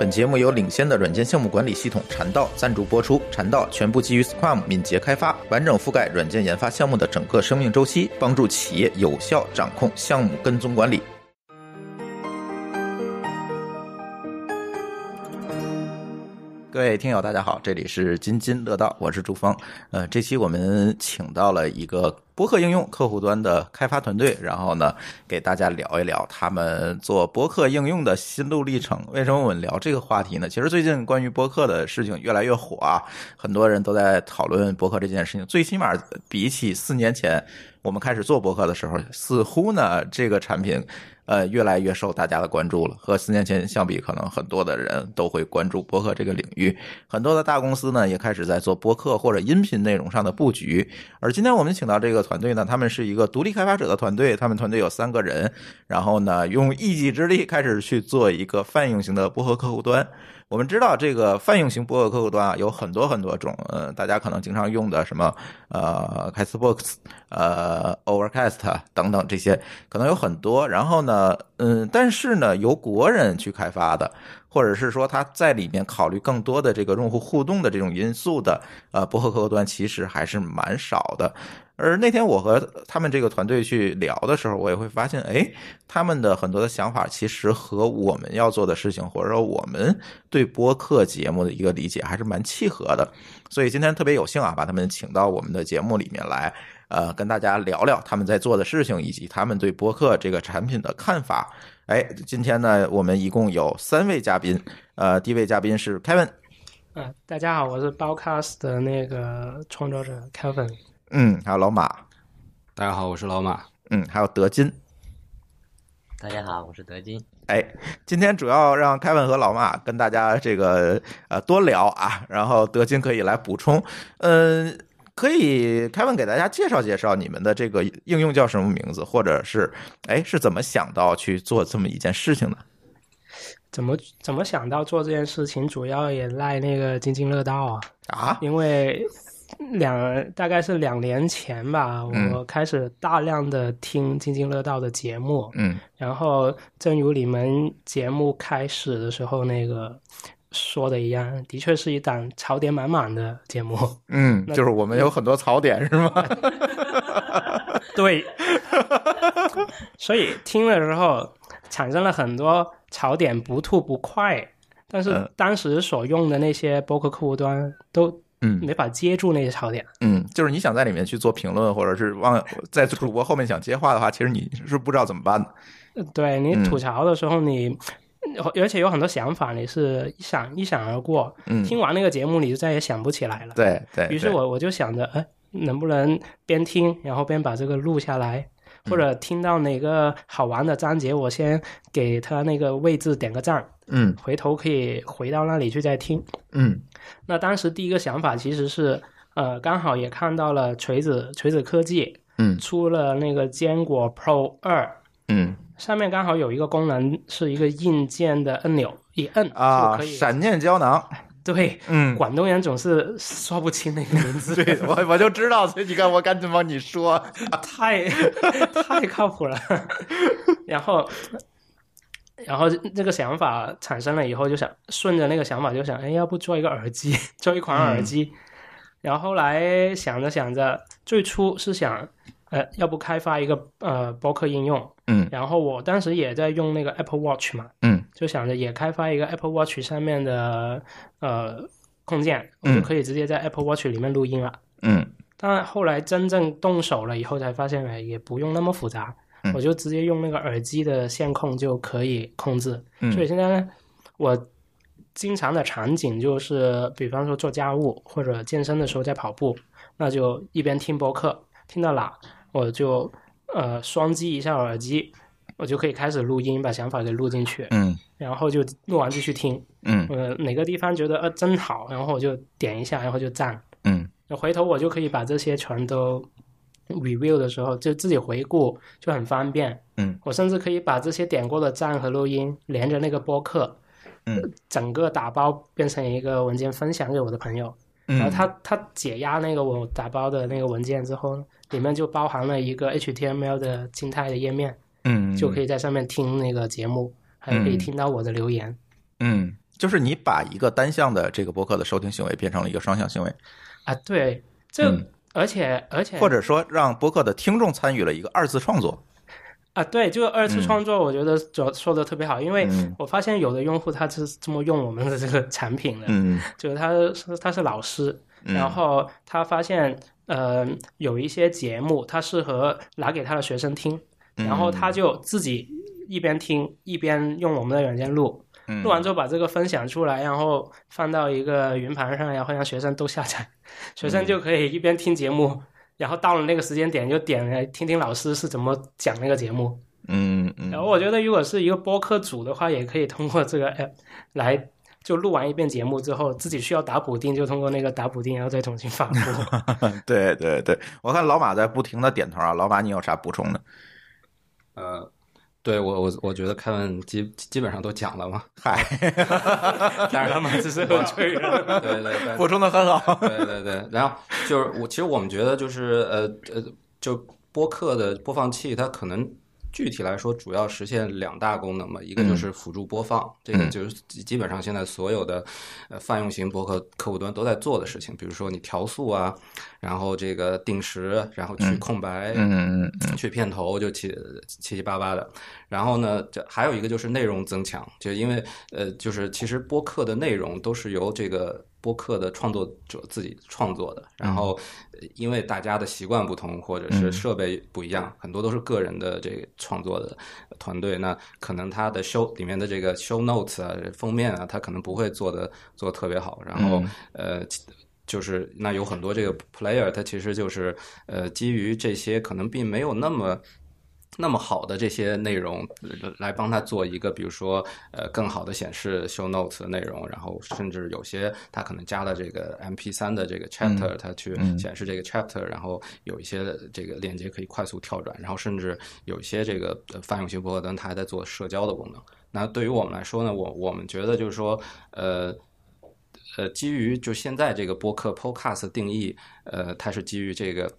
本节目由领先的软件项目管理系统禅道赞助播出。禅道全部基于 Scrum 敏捷开发，完整覆盖软件研发项目的整个生命周期，帮助企业有效掌控项目跟踪管理。各位听友，大家好，这里是津津乐道，我是朱峰。呃，这期我们请到了一个播客应用客户端的开发团队，然后呢，给大家聊一聊他们做播客应用的心路历程。为什么我们聊这个话题呢？其实最近关于播客的事情越来越火啊，很多人都在讨论播客这件事情。最起码比起四年前我们开始做播客的时候，似乎呢这个产品。呃，越来越受大家的关注了。和四年前相比，可能很多的人都会关注播客这个领域。很多的大公司呢，也开始在做播客或者音频内容上的布局。而今天我们请到这个团队呢，他们是一个独立开发者的团队，他们团队有三个人，然后呢，用一己之力开始去做一个泛用型的播客客户端。我们知道这个泛用型播客客户端啊，有很多很多种，呃，大家可能经常用的什么呃，Castbox、呃，Overcast 等等这些，可能有很多。然后呢，嗯，但是呢，由国人去开发的，或者是说他在里面考虑更多的这个用户互动的这种因素的，呃，播客客户端其实还是蛮少的。而那天我和他们这个团队去聊的时候，我也会发现，哎，他们的很多的想法其实和我们要做的事情，或者说我们对播客节目的一个理解还是蛮契合的。所以今天特别有幸啊，把他们请到我们的节目里面来，呃，跟大家聊聊他们在做的事情，以及他们对播客这个产品的看法。哎，今天呢，我们一共有三位嘉宾，呃，第一位嘉宾是 Kevin，嗯，大家好，我是 Podcast 的那个创作者 Kevin。嗯，还有老马，大家好，我是老马。嗯，还有德金，大家好，我是德金。哎，今天主要让凯文和老马跟大家这个呃多聊啊，然后德金可以来补充。嗯，可以凯文给大家介绍介绍你们的这个应用叫什么名字，或者是哎是怎么想到去做这么一件事情的？怎么怎么想到做这件事情，主要也赖那个津津乐道啊啊，因为。两大概是两年前吧，我开始大量的听津津乐道的节目，嗯，然后正如你们节目开始的时候那个说的一样，的确是一档槽点满满的节目，嗯，就是我们有很多槽点是吗？对，所以听了之后产生了很多槽点，不吐不快，但是当时所用的那些博客客户端都。嗯，没法接住那些槽点。嗯，就是你想在里面去做评论，或者是往在主播后面想接话的话，其实你是不知道怎么办的。对你吐槽的时候，你而且有很多想法，你是一闪一闪而过。嗯，听完那个节目，你就再也想不起来了。对对。于是我我就想着，哎，能不能边听，然后边把这个录下来，或者听到哪个好玩的章节，我先给他那个位置点个赞。嗯，回头可以回到那里去再听。嗯，那当时第一个想法其实是，呃，刚好也看到了锤子锤子科技，嗯，出了那个坚果 Pro 二，嗯，上面刚好有一个功能是一个硬件的按钮，一摁啊，闪电胶囊。对，嗯，广东人总是说不清那个名字，对我我就知道，所以你看我赶紧帮你说，太 太靠谱了，然后。然后这个想法产生了以后，就想顺着那个想法就想，哎，要不做一个耳机，做一款耳机。然后后来想着想着，最初是想，呃，要不开发一个呃播客应用。嗯。然后我当时也在用那个 Apple Watch 嘛。嗯。就想着也开发一个 Apple Watch 上面的呃控件，我就可以直接在 Apple Watch 里面录音了。嗯。但后来真正动手了以后，才发现，哎，也不用那么复杂。我就直接用那个耳机的线控就可以控制，所以现在我经常的场景就是，比方说做家务或者健身的时候在跑步，那就一边听播客，听到哪我就呃双击一下耳机，我就可以开始录音，把想法给录进去，嗯，然后就录完继续听，嗯，呃哪个地方觉得呃真好，然后我就点一下，然后就赞，嗯，回头我就可以把这些全都。Review 的时候就自己回顾就很方便，嗯，我甚至可以把这些点过的赞和录音连着那个播客，嗯，整个打包变成一个文件分享给我的朋友，嗯。然后他他解压那个我打包的那个文件之后，里面就包含了一个 HTML 的静态的页面，嗯，就可以在上面听那个节目，还可以听到我的留言，嗯，就是你把一个单向的这个播客的收听行为变成了一个双向行为。啊，对，这、嗯而且而且或者说让播客的听众参与了一个二次创作。啊，对，这个二次创作，我觉得主要说的特别好，因为嗯。我发现有的用户他是这么用我们的这个产品的，嗯。就是他是他是老师，嗯。然后他发现呃有一些节目他适合拿给他的学生听，嗯然后他就自己一边听一边用我们的软件录，嗯录完之后把这个分享出来，然后放到一个云盘上，然后让学生都下载，学嗯生就可以一边听节目。然后到了那个时间点，就点来听听老师是怎么讲那个节目。嗯嗯然后我觉得，如果是一个播客组的话，也可以通过这个 app 来，就录完一遍节目之后，自己需要打补丁，就通过那个打补丁，然后再重新发布。对对对，我看老马在不停的点头啊，老马你有啥补充的？呃，对我我我觉得凯文基基本上都讲了嘛，嗨，但是他们，只是喝醉了。对对对，补充的很好。对对对，然后就是我其实我们觉得就是呃呃，就播客的播放器它可能。具体来说，主要实现两大功能嘛，一个就是辅助播放，这个就是基基本上现在所有的呃泛用型博客客户端都在做的事情，比如说你调速啊，然后这个定时，然后去空白，嗯嗯嗯。去片头就七七七八八的，然后呢，这还有一个就是内容增强，就因为呃，就是其实播客的内容都是由这个播客的创作者自己创作的，然后呃因为大家的习惯不同或者是设备不一样，很多都是个人的这个创作的团队，那可能他的 show 里面的这个 show notes 啊、封面啊，他可能不会做的做得特别好，然后呃。就是那有很多这个 player，它其实就是呃基于这些可能并没有那么那么好的这些内容呃来帮他做一个，比如说呃更好的显示 show notes 的内容，然后甚至有些他可能加了这个 MP 三的这个 chapter，、他去显示这个 chapter，然后有一些这个链接可以快速跳转，然后甚至有一些这个呃泛用型博客端它还在做社交的功能。那对于我们来说呢，我我们觉得就是说呃。呃，基于就现在这个播客 podcast 定义，呃，它是基于这个呃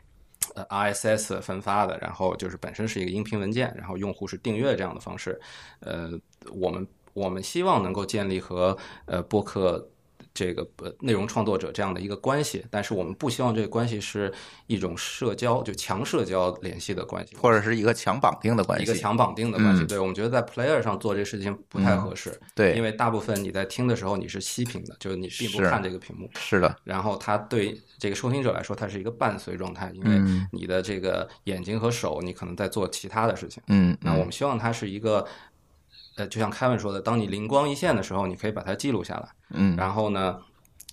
RSS 分发的，然后就是本身是一个音频文件，然后用户是订阅这样的方式。呃，我们我们希望能够建立和呃播客这个呃内容创作者这样的一个关系，但是我们不希望这个关系是一种社交就强社交联系的关系，或者是一个强绑定的关系，一个强绑定的关系。嗯对我们觉得在 Player 上做这事情不太合适，对因为大部分你在听的时候你是息屏的，就是你并不看这个屏幕。是的，然后它对这个收听者来说，它是一个伴随状态，因为嗯你的这个眼睛和手，你可能在做其他的事情。嗯，那我们希望它是一个，呃，就像凯文说的，当你灵光一现的时候，你可以把它记录下来。嗯然后呢，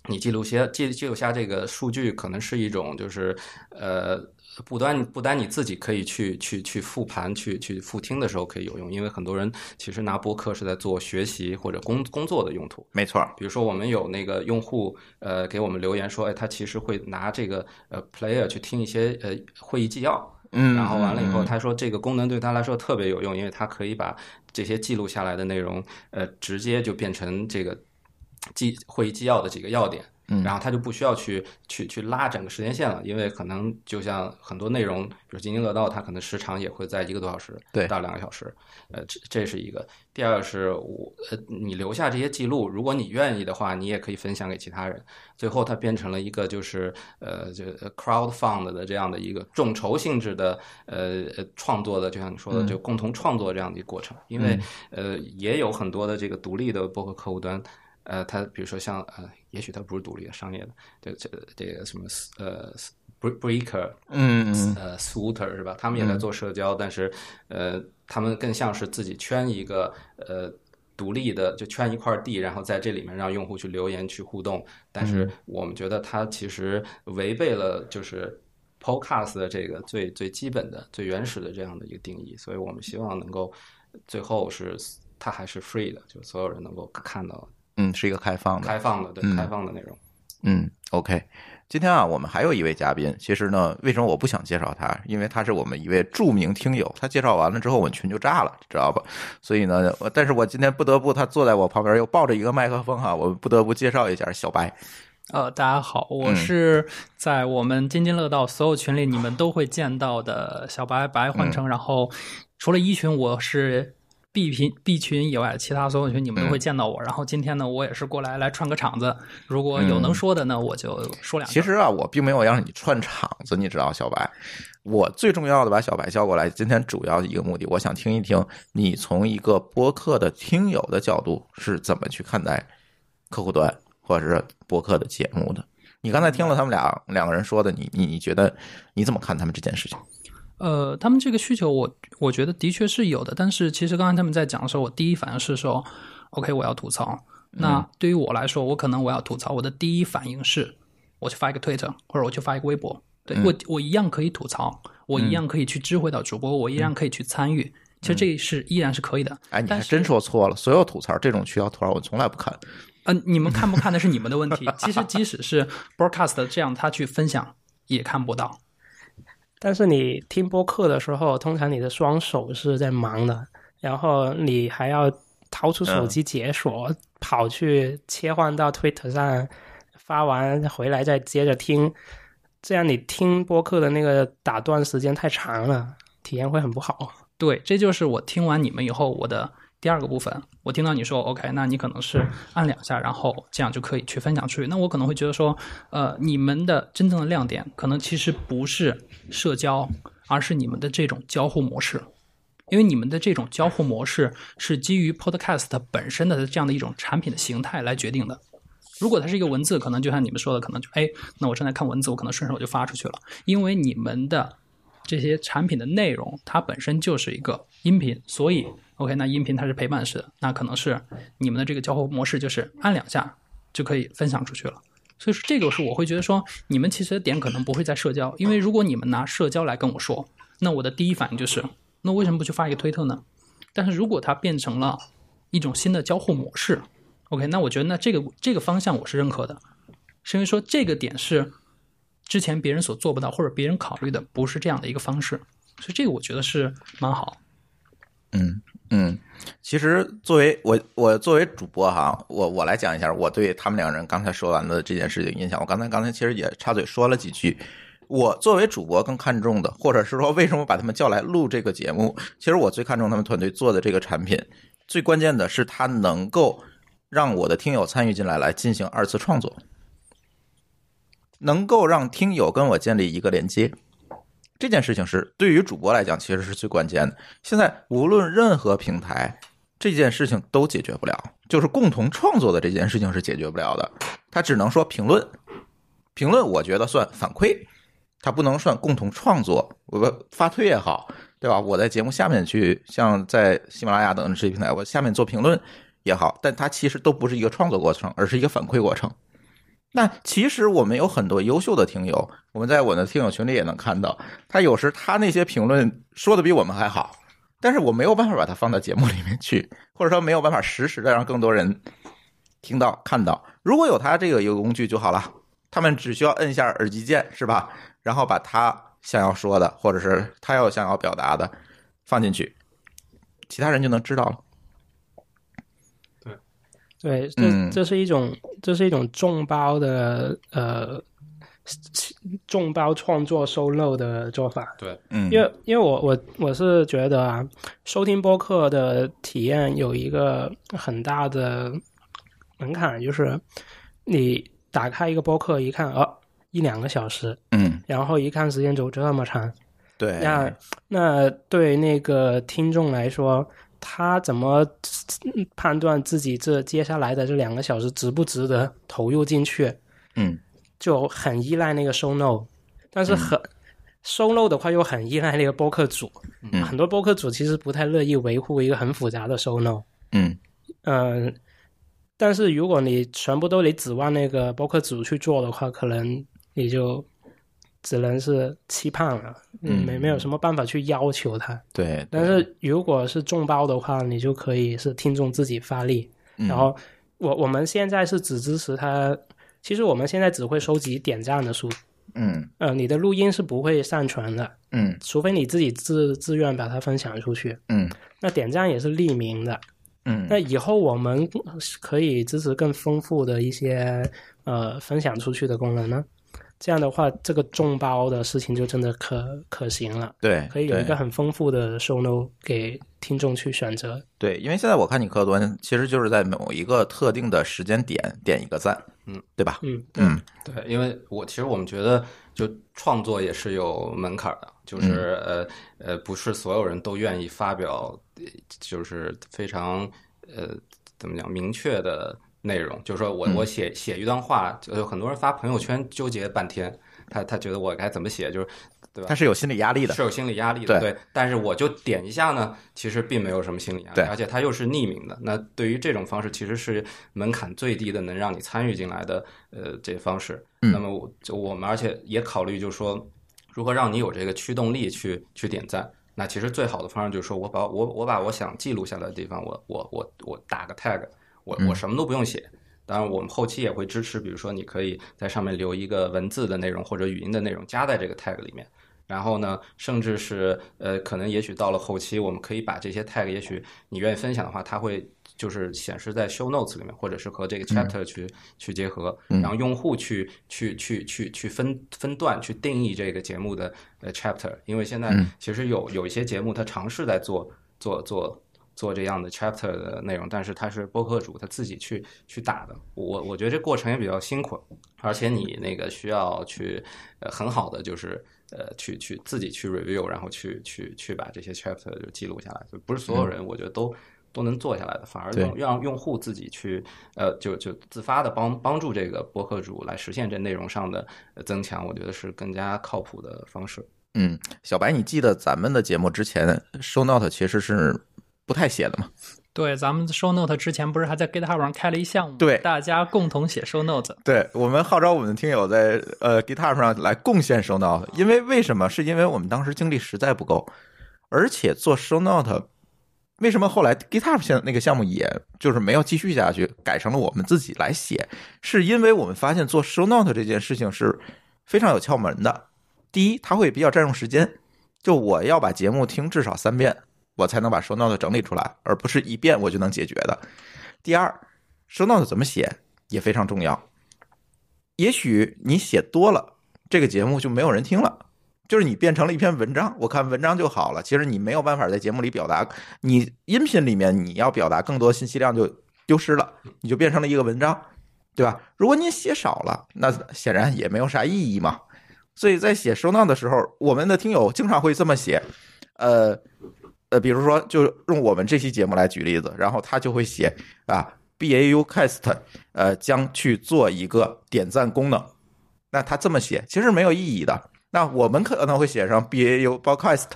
你记录些记记录下这个数据，可能是一种就是呃。不单不单你自己可以去去去复盘、去去复听的时候可以有用，因为很多人其实拿播客是在做学习或者工工作的用途。没错，比如说，我们有那个用户呃给我们留言说，哎，他其实会拿这个呃 player 去听一些呃会议纪要，嗯，然后完了以后，嗯他说这个功能对他来说特别有用，因为他可以把这些记录下来的内容呃直接就变成这个记会议纪要的几个要点。嗯然后他就不需要去去去拉整个时间线了，因为可能就像很多内容，比如津津乐道，它可能时长也会在一个多小时对到两个小时，呃，这这是一个。第二个是我呃，你留下这些记录，如果你愿意的话，你也可以分享给其他人。最后它变成了一个就是呃，就呃 crowd fund 的这样的一个众筹性质的呃呃创作的，就像你说的，就共同创作这样的一个过程。因为呃，也有很多的这个独立的播客客户端。呃，它比如说像呃，也许它不是独立的商业的，这这这个什么呃，Breaker，嗯嗯呃，swooter 是吧？他们也在做社交，但是呃，他们更像是自己圈一个呃独立的，就圈一块地，然后在这里面让用户去留言去互动。但是我们觉得它其实违背了就是 Podcast 的这个最最基本的、最原始的这样的一个定义，所以我们希望能够最后是它还是 free 的，就所有人能够看到嗯，是一个开放的，开放的，对，嗯开放的内容。嗯，OK。今天啊，我们还有一位嘉宾。其实呢，为什么我不想介绍他？因为他是我们一位著名听友。他介绍完了之后，我们群就炸了，知道吧？所以呢，我但是我今天不得不，他坐在我旁边又抱着一个麦克风哈，我不得不介绍一下小白。呃，大家好，我嗯是在我们津津乐道所有群里你们都会见到的小白白换成，然后除了一群，我是 B 群 B 群以外，其他所有群你们都会见到我。然后今天呢，我也是过来来串个场子。如果有能说的呢，我就说两句。其实啊，我并没有让你串场子，你知道，小白。我最重要的把小白叫过来，今天主要一个目的，我想听一听你从一个播客的听友的角度是怎么去看待客户端或者是播客的节目的。你刚才听了他们俩两个人说的，你你你觉得你怎么看他们这件事情？呃，他们这个需求，我我觉得的确是有的。但是其实刚才他们在讲的时候，我第一反应是说，OK，我要吐槽。那对于我来说，我可能我要吐槽，我的第一反应是，我去发一个推特，或者我去发一个微博。对我，我一样可以吐槽，我一样可以去知会到主播，我依然可以去参与。其实这是依然是可以的。哎，你还真说错了。所有吐槽这种需要吐槽，我从来不看。嗯，你们看不看那是你们的问题。其实即使是 broadcast 这样，他去分享也看不到。但是你听播客的时候，通常你的双手是在忙的，然后你还要掏出手机解锁，跑去切换到 Twitter 上发完回来再接着听，这样你听播客的那个打断时间太长了，体验会很不好。对，这就是我听完你们以后我的。第二个部分，我听到你说 OK，那你可能是按两下，然后这样就可以去分享出去。那我可能会觉得说，呃，你们的真正的亮点可能其实不是社交，而是你们的这种交互模式，因为你们的这种交互模式是基于 Podcast 本身的这样的一种产品的形态来决定的。如果它是一个文字，可能就像你们说的，可能就哎，那我正在看文字，我可能顺手就发出去了，因为你们的这些产品的内容它本身就是一个音频，所以。OK，那音频它是陪伴式的，那可能是你们的这个交互模式就是按两下就可以分享出去了。所以说这个是我会觉得说，你们其实的点可能不会在社交，因为如果你们拿社交来跟我说，那我的第一反应就是，那为什么不去发一个推特呢？但是如果它变成了一种新的交互模式，OK，那我觉得那这个这个方向我是认可的，是因为说这个点是之前别人所做不到或者别人考虑的不是这样的一个方式，所以这个我觉得是蛮好。嗯。嗯，其实作为我我作为主播哈，我我来讲一下我对他们两个人刚才说完的这件事情印象。我刚才刚才其实也插嘴说了几句。我作为主播更看重的，或者是说为什么把他们叫来录这个节目？其实我最看重他们团队做的这个产品，最关键的是他能够让我的听友参与进来，来进行二次创作，能够让听友跟我建立一个连接。这件事情是对于主播来讲，其实是最关键的。现在无论任何平台，这件事情都解决不了，就是共同创作的这件事情是解决不了的。他只能说评论，评论我觉得算反馈，他不能算共同创作。我发推也好，对吧？我在节目下面去，像在喜马拉雅等这些平台，我下面做评论也好，但它其实都不是一个创作过程，而是一个反馈过程。那其实我们有很多优秀的听友，我们在我的听友群里也能看到，他有时他那些评论说的比我们还好，但是我没有办法把它放到节目里面去，或者说没有办法实时的让更多人听到看到。如果有他这个一个工具就好了，他们只需要摁一下耳机键，是吧？然后把他想要说的，或者是他要想要表达的放进去，其他人就能知道了。对，这这是一种，这是一种众包的呃，众包创作收漏的做法。对，嗯，因为因为我我我是觉得啊，收听播客的体验有一个很大的门槛，就是你打开一个播客一看，哦，一两个小时，嗯，然后一看时间轴这么长，对，那那对那个听众来说。他怎么判断自己这接下来的这两个小时值不值得投入进去？嗯，就很依赖那个收 no，但是很收 no 的话又很依赖那个播客组。嗯，很多播客组其实不太乐意维护一个很复杂的收 no。嗯嗯，但是如果你全部都得指望那个播客组去做的话，可能你就。只能是期盼了，嗯，没没有什么办法去要求他。对，但是如果是众包的话，你就可以是听众自己发力。然后我我们现在是只支持他，其实我们现在只会收集点赞的数。嗯，呃，你的录音是不会上传的。嗯，除非你自己自自愿把它分享出去。嗯，那点赞也是匿名的。嗯，那以后我们可以支持更丰富的一些呃分享出去的功能呢。这样的话，这个众包的事情就真的可可行了，对，可以有一个很丰富的 show note 给听众去选择。对，因为现在我看你客户端其实就是在某一个特定的时间点点一个赞，嗯，对吧？嗯，嗯，对，因为我其实我们觉得，就创作也是有门槛的，就是、呃呃，不是所有人都愿意发表，呃就是非常呃怎么讲明确的内容。就是说我我写写一段话，就有很多人发朋友圈纠结半天，他他觉得我该怎么写，就是对吧他？是有心理压力的是，有心理压力的，对对。但是我就点一下呢，其实并没有什么心理压力，而且它又是匿名的。那对于这种方式，其实是门槛最低的，能让你参与进来的呃这方式。嗯那么我就我们而且也考虑，就是说如何让你有这个驱动力去去点赞。那其实最好的方式就是说我把我我把我想记录下来的地方，我我我我打个 tag，我嗯我什么都不用写。当然，我们后期也会支持，比如说你可以在上面留一个文字的内容或者语音的内容加在这个 tag 里面。然后呢，甚至是呃，可能也许到了后期，我们可以把这些 tag，也许你愿意分享的话，它会就是显示在 show notes 里面，或者是和这个 chapter 去、去结合，然后用户去去去去去分分段去定义这个节目的呃 chapter，因为现在其实有有一些节目它尝试在做做做。做这样的 chapter 的内容，但是他是播客主他自己去去打的，我我觉得这过程也比较辛苦，而且你那个需要去呃很好的就是呃去去自己去 review，然后去去去把这些 chapter 就记录下来，就不是所有人我觉得都。都能做下来的，反而对用让用户自己去，呃，就就自发的帮帮助这个播客主来实现这内容上的呃增强，我觉得是更加靠谱的方式。嗯，小白，你记得咱们的节目之前 show note 其实是不太写的嘛？对，咱们 show note 之前不是还在 GitHub 上开了一项目，对大家共同写 show note。对我们号召我们的听友在呃 GitHub 上来贡献 show note，因为为什么？是因为我们当时精力实在不够，而且做 show note，为什么后来 GitHub 现在那个项目也就是没有继续下去，改成了我们自己来写？是因为我们发现做 show note 这件事情是非常有窍门的。第一，它会比较占用时间，就我要把节目听至少三遍，我才能把 show note 整理出来，而不是一遍我就能解决的。第二，show note 怎么写也非常重要。也许你写多了，这个节目就没有人听了。就是你变成了一篇文章，我看文章就好了。其实你没有办法在节目里表达，你音频里面你要表达更多信息量就丢失了，你就变成了一个文章，对吧？如果你写少了，那显然也没有啥意义嘛。所以在写收纳的时候，我们的听友经常会这么写，呃呃，比如说就用我们这期节目来举例子，然后他就会写啊，BAU Cast 呃将去做一个点赞功能，那他这么写其实没有意义的。那我们可能会写上 BAU Podcast，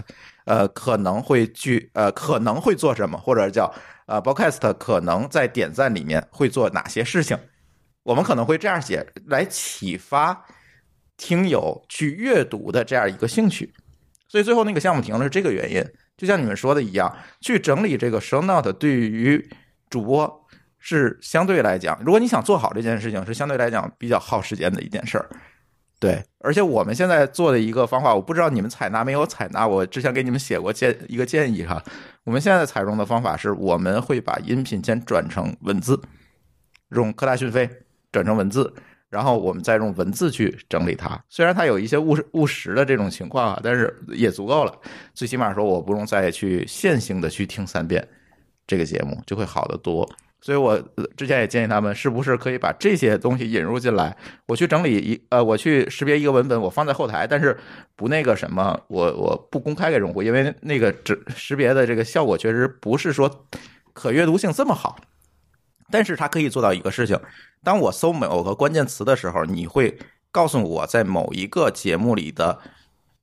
呃，可能会去呃可能会做什么，或者叫呃 Podcast 可能在点赞里面会做哪些事情，我们可能会这样写来启发听友去阅读的这样一个兴趣。所以最后那个项目停了是这个原因，就像你们说的一样，去整理这个 show note 对于主播是相对来讲，如果你想做好这件事情，是相对来讲比较耗时间的一件事儿。对，而且我们现在做的一个方法，我不知道你们采纳没有采纳。我之前给你们写过建一个建议哈，我们现在采用的方法是，我们会把音频先转成文字，用科大讯飞转成文字，然后我们再用文字去整理它。虽然它有一些误误时的这种情况啊，但是也足够了。最起码说，我不用再去线性的去听三遍这个节目，就会好得多。所以我之前也建议他们，是不是可以把这些东西引入进来？我去整理一呃，我去识别一个文本，我放在后台，但是不那个什么，我我不公开给用户，因为那个只识别的这个效果确实不是说可阅读性这么好。但是它可以做到一个事情：当我搜某个关键词的时候，你会告诉我在某一个节目里的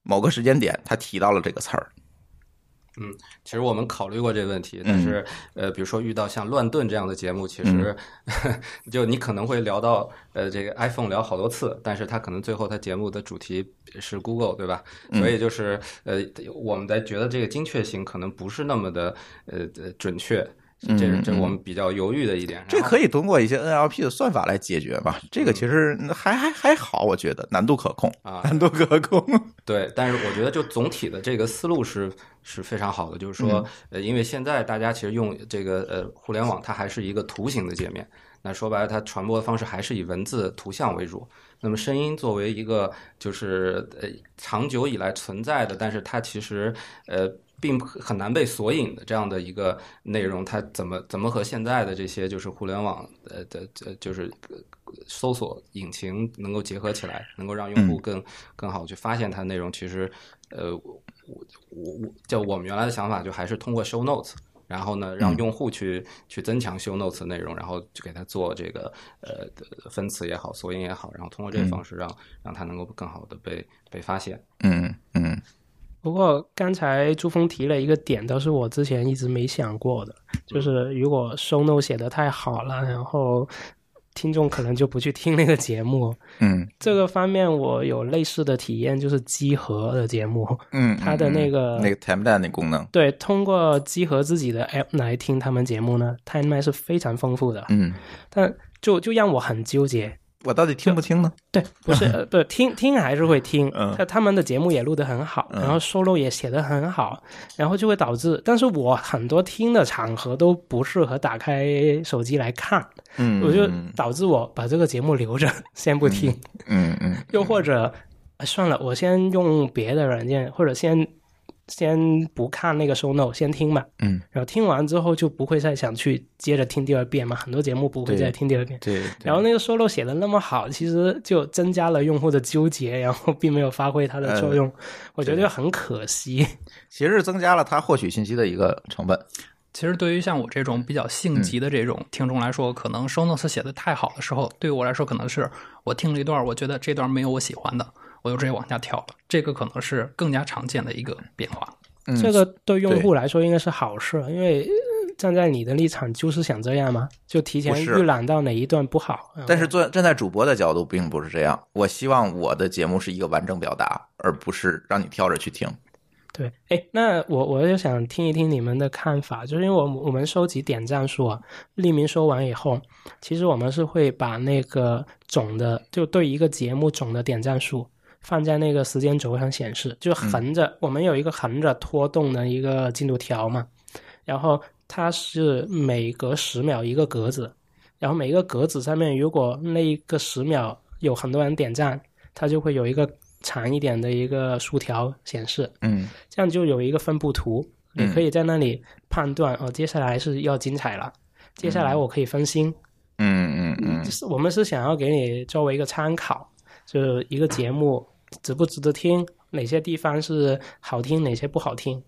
某个时间点，它提到了这个词儿。嗯其实我们考虑过这个问题，但是呃，比如说遇到像乱炖这样的节目，其实、就你可能会聊到呃这个 iPhone 聊好多次，但是它可能最后它节目的主题是 Google，对吧？所以就是呃，我们在觉得这个精确性可能不是那么的呃呃准确。这是这是我们比较犹豫的一点。这可以通过一些 NLP 的算法来解决吧？这个其实还还还好，我觉得难度可控啊难度可控。对，但是我觉得就总体的这个思路是是非常好的，就是说，呃，因为现在大家其实用这个呃互联网，它还是一个图形的界面。那说白了，它传播的方式还是以文字、图像为主。那么声音作为一个就是呃长久以来存在的，但是它其实呃并不很难被索引的这样的一个内容，它怎么怎么和现在的这些就是互联网呃的呃就是呃搜索引擎能够结合起来，能够让用户更更好去发现它的内容？其实呃我我我就我们原来的想法就还是通过 show notes。然后呢，让用户去、去增强 show notes 的内容，然后去给他做这个呃的分词也好，索引也好，然后通过这个方式让、让他能够更好的被被发现。嗯嗯不过刚才朱峰提了一个点，都是我之前一直没想过的，就是如果 show note 写的太好了，然后听众可能就不去听那个节目。嗯。这个方面我有类似的体验，就是集合的节目，嗯，它的那个那个 timeline 那功能，对，通过集合自己的 app 来听他们节目呢，timeline 是非常丰富的，嗯，但就就让我很纠结。我到底听不听呢？对，不是，呃，不听听还是会听，嗯。他他们的节目也录得很好，然后 solo 也写得很好，然后就会导致，但是我很多听的场合都不适合打开手机来看，嗯，我就导致我把这个节目留着，先不听，嗯嗯。又或者、呃算了，我先用别的软件，或者先先不看那个 show note，先听嘛，嗯，然后听完之后就不会再想去接着听第二遍嘛，很多节目不会再听第二遍。对，对然后那个 solo 写的那么好，其实就增加了用户的纠结，然后并没有发挥它的作用，我觉得就很可惜。其实是增加了他获取信息的一个成本。其实对于像我这种比较性急的这种听众来说，可能 show notes 写的太好的时候，对于我来说可能是我听了一段，我觉得这段没有我喜欢的，我就直接往下跳了。这个可能是更加常见的一个变化。嗯这个对用户来说应该是好事，因为呃站在你的立场就是想这样嘛，就提前预览到哪一段不好。但是站站在主播的角度，并不是这样。我希望我的节目是一个完整表达，而不是让你跳着去听。对，哎，那我我就想听一听你们的看法，就是因为我我们收集点赞数啊，匿名收完以后，其实我们是会把那个总的就对一个节目总的点赞数放在那个时间轴上显示，就横着，我们有一个横着拖动的一个进度条嘛，然后它是每隔十秒一个格子，然后每一个格子上面如果那一个十秒有很多人点赞，它就会有一个长一点的一个竖条显示。嗯这样就有一个分布图，你可以在那里判断、哦，接下来是要精彩了，接下来我可以分心。嗯嗯嗯就是我们是想要给你作为一个参考，就是一个节目值不值得听，哪些地方是好听，哪些不好听。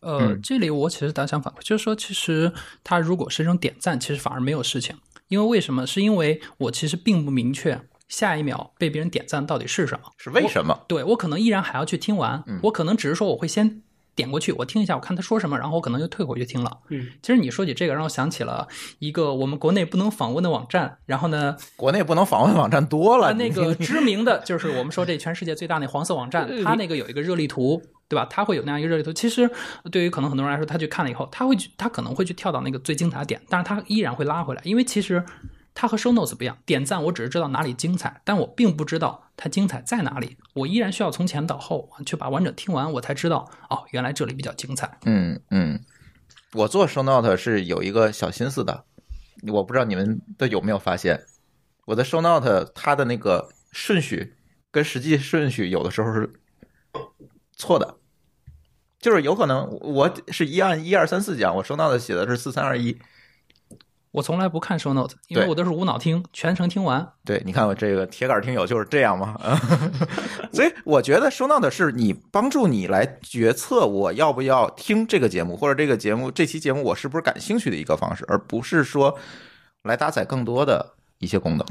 呃，嗯这里我其实打想反馈，就是说，其实它如果是一种点赞，其实反而没有事情，因为为什么？是因为我其实并不明确下一秒被别人点赞到底是什么，是为什么？对我可能依然还要去听完，我可能只是说我会先点过去，我听一下，我看他说什么，然后我可能就退回去听了。嗯，其实你说起这个，让我想起了一个我们国内不能访问的网站，然后呢，国内不能访问网站多了，啊，那个知名的就是我们说这全世界最大那黄色网站，它那个有一个热力图，对吧？它会有那样一个热力图。其实对于可能很多人来说，他去看了以后，他会去，他可能会去跳到那个最精彩的点，但是他依然会拉回来，因为其实它和 show notes 不一样，点赞我只是知道哪里精彩，但我并不知道它精彩在哪里，我依然需要从前到后去把完整听完，我才知道哦，原来这里比较精彩。嗯嗯，我做 show note 是有一个小心思的，我不知道你们都有没有发现，我的 show note 它的那个顺序跟实际顺序有的时候是错的，就是有可能我是一按一二三四讲，我 show note 写的是四三二一。我从来不看 show notes，因为我都是无脑听，全程听完。对，你看我这个铁杆听友就是这样嘛，所以我觉得收到的是你帮助你来决策我要不要听这个节目，或者这个节目这期节目我是不是感兴趣的一个方式，而不是说来搭载更多的一些功能，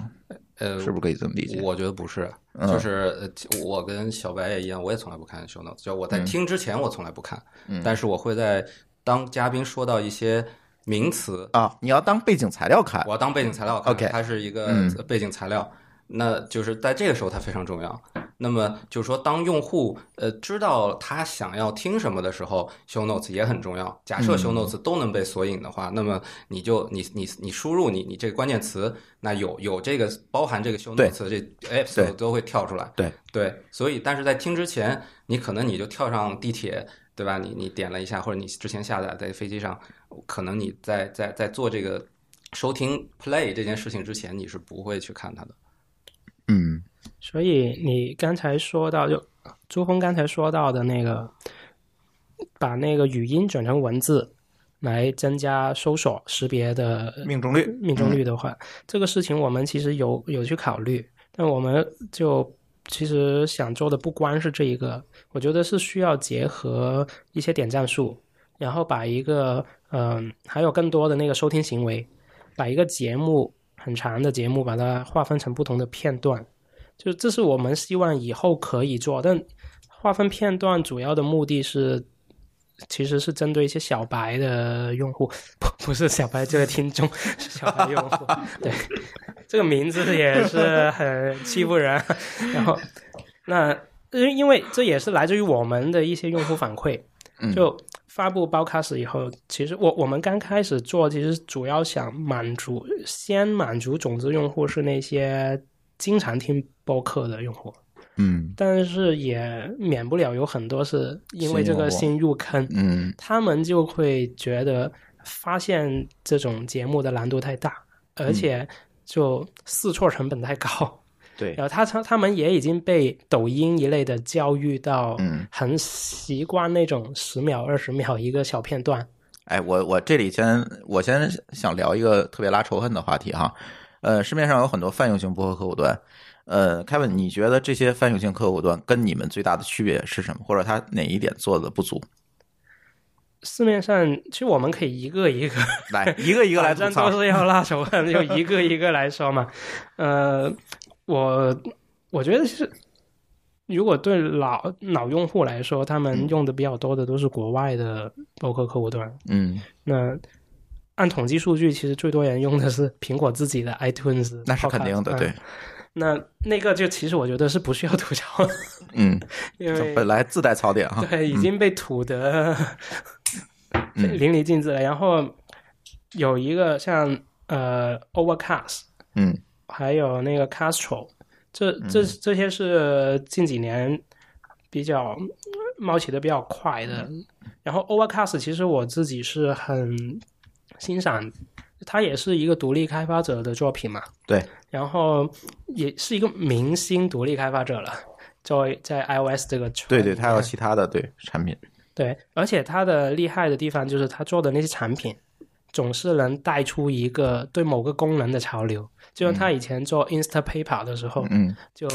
呃，是不是可以这么理解？我觉得不是，嗯。就是呃我跟小白也一样，我也从来不看 show notes，就我在听之前我从来不看，嗯。但是我会在当嘉宾说到一些名词，啊，你要当背景材料看我，要当背景材料看 OK 它是一个嗯背景材料。那就是在这个时候它非常重要。那么就是说，当用户呃知道他想要听什么的时候，show notes 也很重要。假设嗯 show notes 都能被索引的话，那么你就你你你输入你你这个关键词，那有有这个包含这个 show notes 的这 episode 都会跳出来。对对，所以但是在听之前，你可能你就跳上地铁，对吧？你你点了一下，或者你之前下载在飞机上，可能你在在在做这个收听 play 这件事情之前，你是不会去看它的。嗯。所以你刚才说到，就朱峰刚才说到的那个，把那个语音转成文字来增加搜索识别的命中率命中率的话，这个事情我们其实有有去考虑，但我们就其实想做的不光是这一个，我觉得是需要结合一些点赞数，然后把一个嗯、还有更多的那个收听行为，把一个节目很长的节目把它划分成不同的片段，就这是我们希望以后可以做，但划分片段主要的目的是。其实是针对一些小白的用户，不不是小白这个听众，是小白用户。对，这个名字也是很欺负人。然后，那因因为这也是来自于我们的一些用户反馈，嗯就发布包开始以后，其实我我们刚开始做，其实主要想满足先满足种子用户是那些经常听播客的用户，嗯。但是也免不了有很多是因为这个新新入坑，嗯。他们就会觉得发现这种节目的难度太大，而且就试错成本太高。对然后他他他们也已经被抖音一类的教育到，嗯很习惯那种十秒、二十秒一个小片段。哎，我我这里先我先想聊一个特别拉仇恨的话题哈，呃，市面上有很多泛用型播客客户端，呃，Kevin，你觉得这些泛用型客户端跟你们最大的区别是什么，或者它哪一点做的不足？市面上其实我们可以一个一个来，一个一个来 反正都。是要拉仇恨，就一个一个来说嘛。呃，我我觉得是，如果对老老用户来说，他们用的比较多的都是国外的播客客户端。嗯，那按统计数据，其实最多人用的是苹果自己的 iTunes，那是肯定的，对嗯，那那个就其实我觉得是不需要吐槽的，嗯，因为本来自带槽点哈，对已经被吐得嗯。淋漓尽致了。然后有一个像呃 Overcast，嗯还有那个 Castro，这这这些是近几年比较冒起的比较快的。然后 Overcast 其实我自己是很欣赏，它也是一个独立开发者的作品嘛。对。然后也是一个明星独立开发者了，在在 iOS 这个对对，里它有其他的对产品，对，而且它的厉害的地方就是它做的那些产品，总是能带出一个对某个功能的潮流。就像他以前做 Instapaper 的时候，嗯，就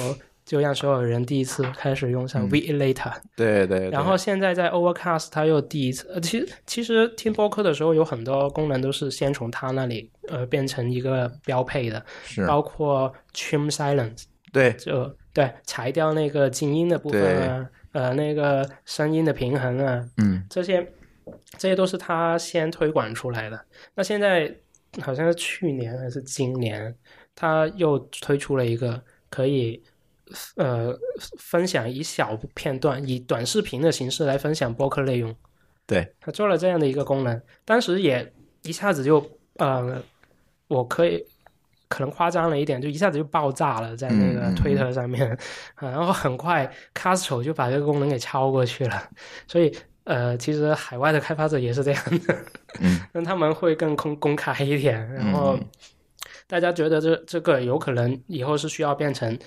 就让所有人第一次开始用上 Read Later，、对对对，然后现在在 Overcast 它又第一次，呃，其实其实听播客的时候有很多功能都是先从它那里呃变成一个标配的，是，包括 Trim Silence，对。就对裁掉那个静音的部分啊，呃，那个声音的平衡啊，嗯。这些这些都是他先推广出来的。那现在好像是去年还是今年，他又推出了一个可以呃分享一小片段，以短视频的形式来分享播客内容。对，他做了这样的一个功能，当时也一下子就呃，我可以。可能夸张了一点，就一下子就爆炸了，在那个推特上面，啊 然后很快 Castro 就把这个功能给超过去了，所以呃，其实海外的开发者也是这样的，嗯 那他们会更公公开一点，然后嗯大家觉得这这个有可能以后是需要变成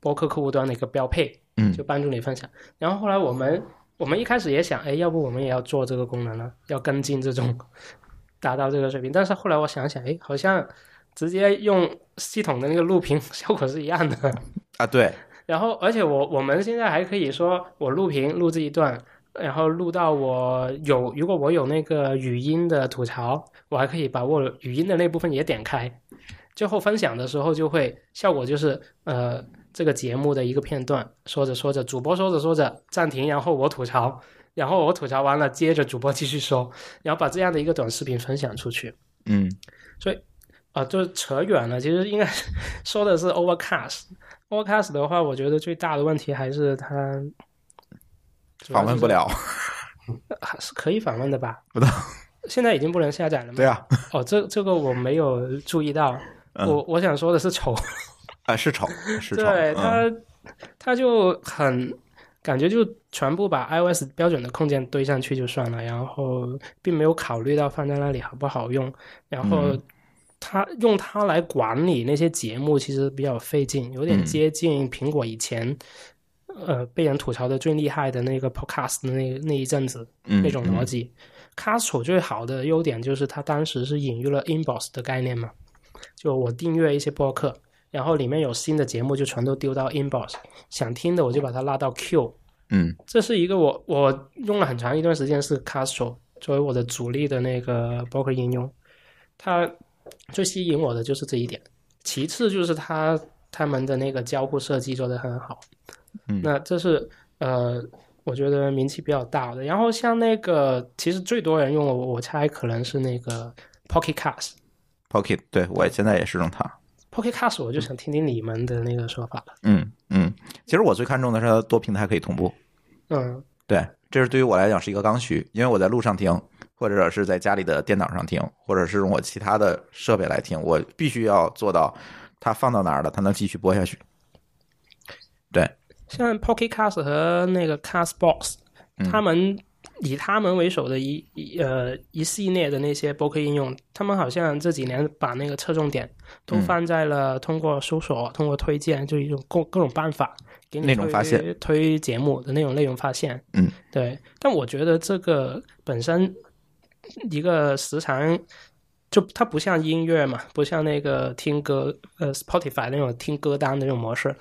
播客客户端的一个标配，嗯就帮助你分享。然后后来我们我们一开始也想，哎，要不我们也要做这个功能呢，要跟进这种达到这个水平。但是后来我想想，哎，好像直接用系统的那个录屏 效果是一样的。啊对，然后，而且我我们现在还可以说，我录屏录这一段，然后录到我有，如果我有那个语音的吐槽，我还可以把我语音的那部分也点开，最后分享的时候就会效果就是呃这个节目的一个片段，说着说着，主播说着说着暂停，然后我吐槽，然后我吐槽完了，接着主播继续说，然后把这样的一个短视频分享出去。嗯所以啊，就是扯远了。其实应该 说的是 Overcast。Overcast 的话，我觉得最大的问题还是它访问不，了，还是可以访问的吧？不知道，现在已经不能下载了吗？对啊，哦，这这个我没有注意到。嗯我我想说的是丑，啊是丑是丑，对嗯它它就很感觉就全部把 iOS 标准的控件堆上去就算了，然后并没有考虑到放在那里好不好用，然后嗯它用它来管理那些节目，其实比较费劲，有点嗯接近苹果以前。呃，被人吐槽的最厉害的那个 Podcast 的那那一阵子，嗯那种逻辑。Castro 最好的优点就是它当时是引入了 inbox 的概念嘛，就我订阅一些播客，然后里面有新的节目就全都丢到 inbox，想听的我就把它拉到 Q。嗯这是一个我我用了很长一段时间是 Castro 作为我的主力的那个播客应用，它最吸引我的就是这一点，其次就是它他们的那个交互设计做得很好。嗯那这是呃，我觉得名气比较大的。然后像那个，其实最多人用，我我猜可能是那个 Pocket Cast。，Pocket，对我现在也是用它。Pocket Cast，我就想听听你们的那个说法了。嗯嗯，其实我最看重的是它多平台可以同步。嗯对，这是对于我来讲是一个刚需，因为我在路上听，或者是在家里的电脑上听，或者是用我其他的设备来听，我必须要做到它放到哪儿了，它能继续播下去。对，像 Pocket Cast 和那个 Castbox，嗯他们以他们为首的一一呃一系列的那些播客应用，他们好像这几年把那个侧重点都嗯放在了通过搜索、通过推荐，就一种各各种办法给你内容推发现推节目的那种内容发现。嗯，对。但我觉得这个本身一个时长。就它不像音乐嘛，不像那个听歌，呃，Spotify 那种听歌单的那种模式，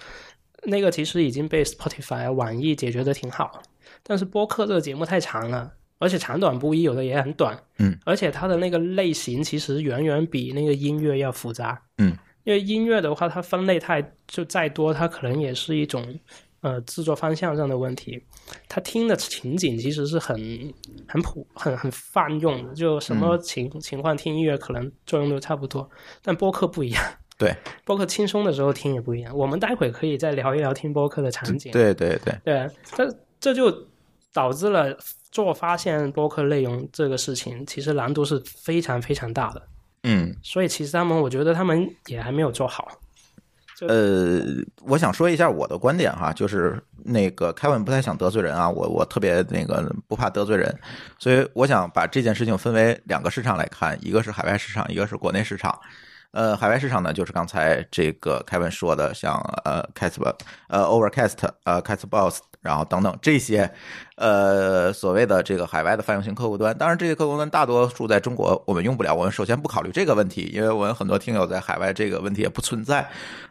那个其实已经被 Spotify、网易解决的挺好，但是播客这个节目太长了，而且长短不一，有的也很短，嗯，而且它的那个类型其实远远比那个音乐要复杂，嗯，因为音乐的话，它分类太就再多，它可能也是一种呃制作方向上的问题，它听的情景其实是很很普很很泛用的，就什么情、情况听音乐可能作用都差不多，但播客不一样。对，播客轻松的时候听也不一样。我们待会可以再聊一聊听播客的场景。对对对，对，这这就导致了做发现播客内容这个事情，其实难度是非常非常大的。嗯，所以其实他们，我觉得他们也还没有做好。呃，我想说一下我的观点哈，就是那个凯文不太想得罪人啊，我我特别那个不怕得罪人，所以我想把这件事情分为两个市场来看，一个是海外市场，一个是国内市场。呃，海外市场呢，就是刚才这个凯文说的，像呃 Castbox、呃 Overcast、呃 Castbox，然后等等这些，呃所谓的这个海外的泛用型客户端。当然，这些客户端大多数在中国我们用不了，我们首先不考虑这个问题，因为我们很多听友在海外这个问题也不存在。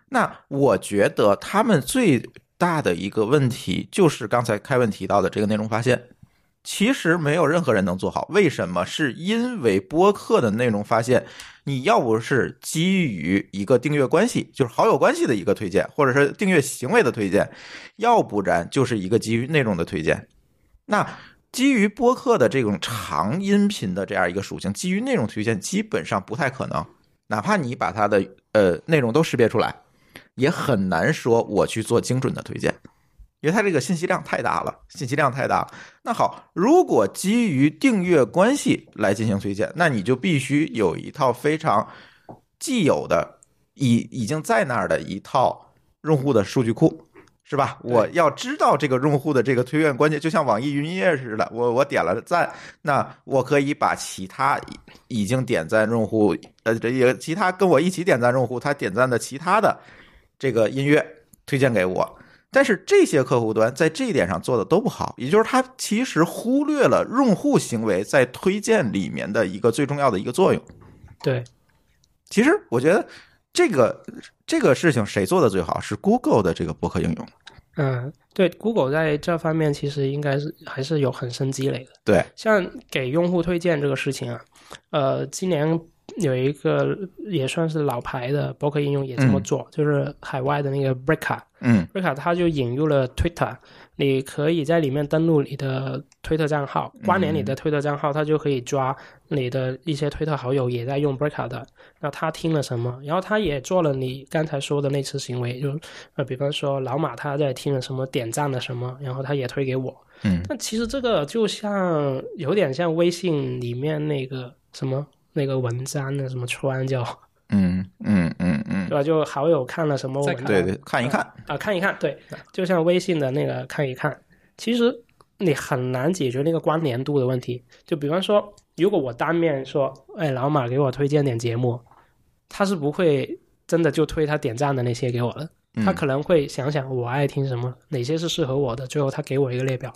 那我觉得他们最大的一个问题就是刚才凯文提到的这个内容发现。其实没有任何人能做好，为什么？是因为播客的内容发现，你要不是基于一个订阅关系，就是好友关系的一个推荐，或者是订阅行为的推荐，要不然就是一个基于内容的推荐。那基于播客的这种长音频的这样一个属性，基于内容推荐基本上不太可能，哪怕你把它的呃内容都识别出来，也很难说我去做精准的推荐。因为它这个信息量太大了，信息量太大。那好，如果基于订阅关系来进行推荐，那你就必须有一套非常既有的、已已经在那儿的一套用户的数据库，是吧？我要知道这个用户的这个推荐关键，就像网易云音乐似的，我我点了赞，那我可以把其他已经点赞用户，呃，这个其他跟我一起点赞用户，他点赞的其他的这个音乐推荐给我。但是这些客户端在这一点上做的都不好，也就是它其实忽略了用户行为在推荐里面的一个最重要的一个作用。对，其实我觉得这个这个事情谁做的最好是 Google 的这个博客应用。嗯，对，Google 在这方面其实应该是还是有很深积累的。对，像给用户推荐这个事情啊，呃，今年有一个也算是老牌的博客应用也这么嗯做，就是海外的那个 Breaker。嗯。Breaker 它就引入了 Twitter，你可以在里面登录你的推特账号，关联你的推特账号，它就可以抓你的一些推特好友也在用 Breaker 的，那他听了什么，然后他也做了你刚才说的那次行为，就呃，比方说老马他在听了什么，点赞了什么，然后他也推给我。嗯。但其实这个就像有点像微信里面那个什么那个文章的什么川叫嗯嗯嗯嗯对，吧？就好友看了什么文章，对对，看一看。啊，看一看，对，就像微信的那个看一看，其实你很难解决那个关联度的问题。就比方说，如果我当面说，哎，老马给我推荐点节目，他是不会真的就推他点赞的那些给我的，嗯他可能会想想我爱听什么，哪些是适合我的，最后他给我一个列表，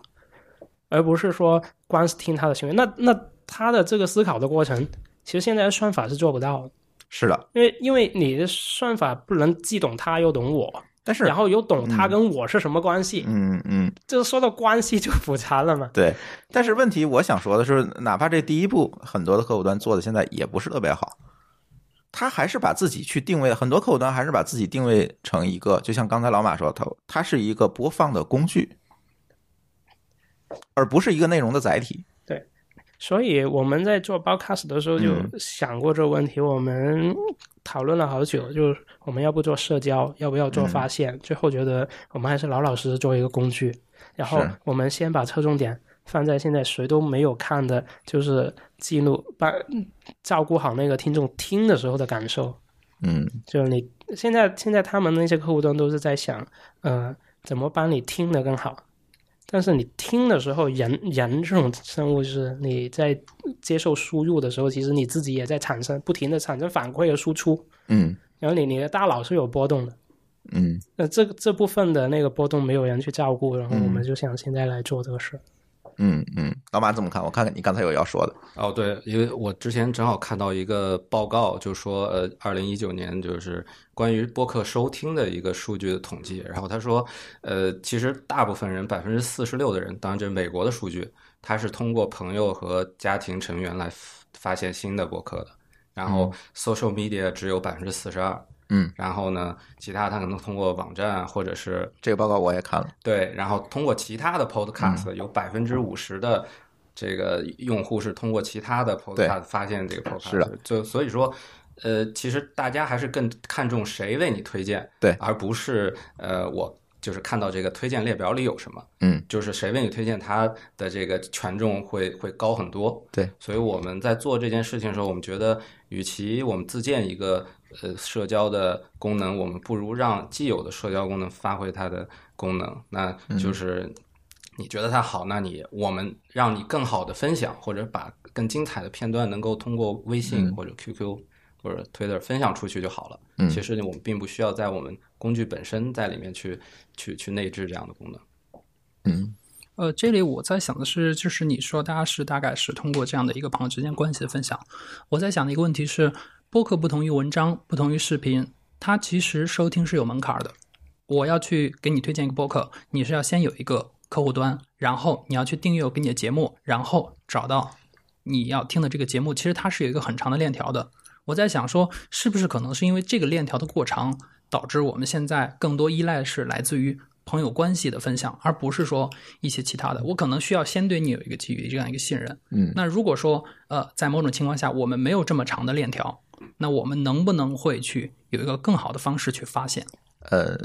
而不是说光是听他的行为。那那他的这个思考的过程，其实现在的算法是做不到的，是的，因为因为你的算法不能既懂他又懂我，但是然后又懂他跟我是什么关系，嗯嗯，这说到关系就复杂了嘛。对。但是问题我想说的是，哪怕这第一步很多的客户端做的现在也不是特别好，他还是把自己去定位，很多客户端还是把自己定位成一个，就像刚才老马说，他它是一个播放的工具，而不是一个内容的载体。所以我们在做 podcast 的时候就嗯想过这个问题，我们讨论了好久，就是我们要不做社交，要不要做发现？最后觉得我们还是老老实实做一个工具，然后我们先把侧重点放在现在谁都没有看的，就是记录把照顾好那个听众听的时候的感受。嗯就是你现在现在他们那些客户端都是在想，呃，怎么帮你听得更好。但是你听的时候，人人这种生物就是你在接受输入的时候，其实你自己也在产生不停的产生反馈和输出，嗯然后你你的大脑是有波动的。嗯那这这部分的那个波动没有人去照顾，然后我们就想现在来做这个事。嗯嗯嗯，老马怎么看？我看看你刚才有要说的。哦，对，因为我之前正好看到一个报告，就说呃，二零一九年就是关于播客收听的一个数据的统计，然后他说，呃，其实大部分人百分之四十六的人，当然这是美国的数据，他是通过朋友和家庭成员来发现新的播客的，然后 social media 只有百分之四十二，嗯，然后呢，其他他可能通过网站或者是这个报告我也看了。对，然后通过其他的 podcast，、有百分之五十的这个用户是通过其他的 podcast 发现这个 podcast，是的，就所以说，呃，其实大家还是更看重谁为你推荐，对而不是呃我。就是看到这个推荐列表里有什么，嗯，就是谁为你推荐，他的这个权重会会高很多。对，所以我们在做这件事情的时候，我们觉得，与其我们自建一个呃社交的功能，我们不如让既有的社交功能发挥它的功能。那就是你觉得它好，那你我们让你更好的分享，或者把更精彩的片段能够通过微信或者 QQ 或者 Twitter 分享出去就好了。嗯其实我们并不需要在我们工具本身在里面去去去内置这样的功能。嗯呃，这里我在想的是，就是你说大家是大概是通过这样的一个朋友之间关系的分享，我在想的一个问题是，播客不同于文章，不同于视频，它其实收听是有门槛的。我要去给你推荐一个播客，你是要先有一个客户端，然后你要去订阅我给你的节目，然后找到你要听的这个节目，其实它是有一个很长的链条的。我在想说，是不是可能是因为这个链条的过长，导致我们现在更多依赖是来自于朋友关系的分享，而不是说一些其他的。我可能需要先对你有一个基于这样一个信任。嗯那如果说呃，在某种情况下我们没有这么长的链条，那我们能不能会去有一个更好的方式去发现？呃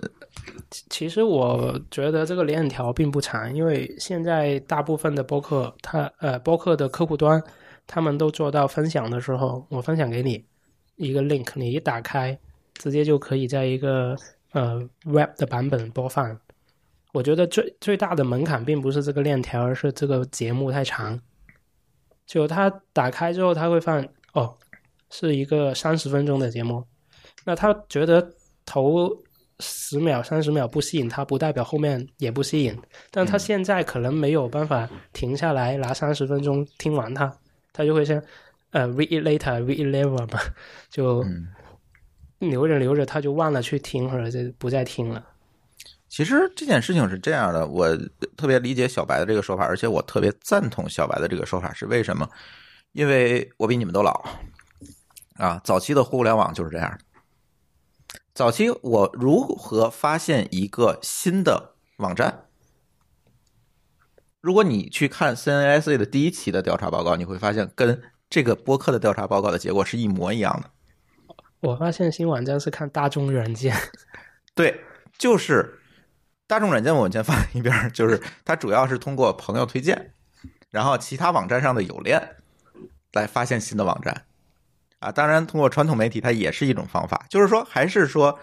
其实我觉得这个链条并不长，因为现在大部分的播客，它呃播客的客户端，他们都做到分享的时候，我分享给你一个 link，你一打开，直接就可以在一个呃 web 的版本播放。我觉得最最大的门槛并不是这个链条，而是这个节目太长。就它打开之后，它会放哦，是一个三十分钟的节目，那他觉得头十秒、三十秒不吸引他，不代表后面也不吸引。但他现在可能没有办法停下来拿三十分钟听完它，他就会先呃 read it later, read it later 嘛，就留着留着他就忘了去听，或者就不再听了。其实这件事情是这样的，我特别理解小白的这个说法，而且我特别赞同小白的这个说法，是为什么？因为我比你们都老啊，早期的互联网就是这样。早期我如何发现一个新的网站？如果你去看 CNSA 的第一期的调查报告，你会发现跟这个播客的调查报告的结果是一模一样的。我发现新网站是看大众软件，对，就是大众软件，我们先放一边儿，就是它主要是通过朋友推荐，然后其他网站上的有链来发现新的网站啊。当然，通过传统媒体它也是一种方法，就是说，还是说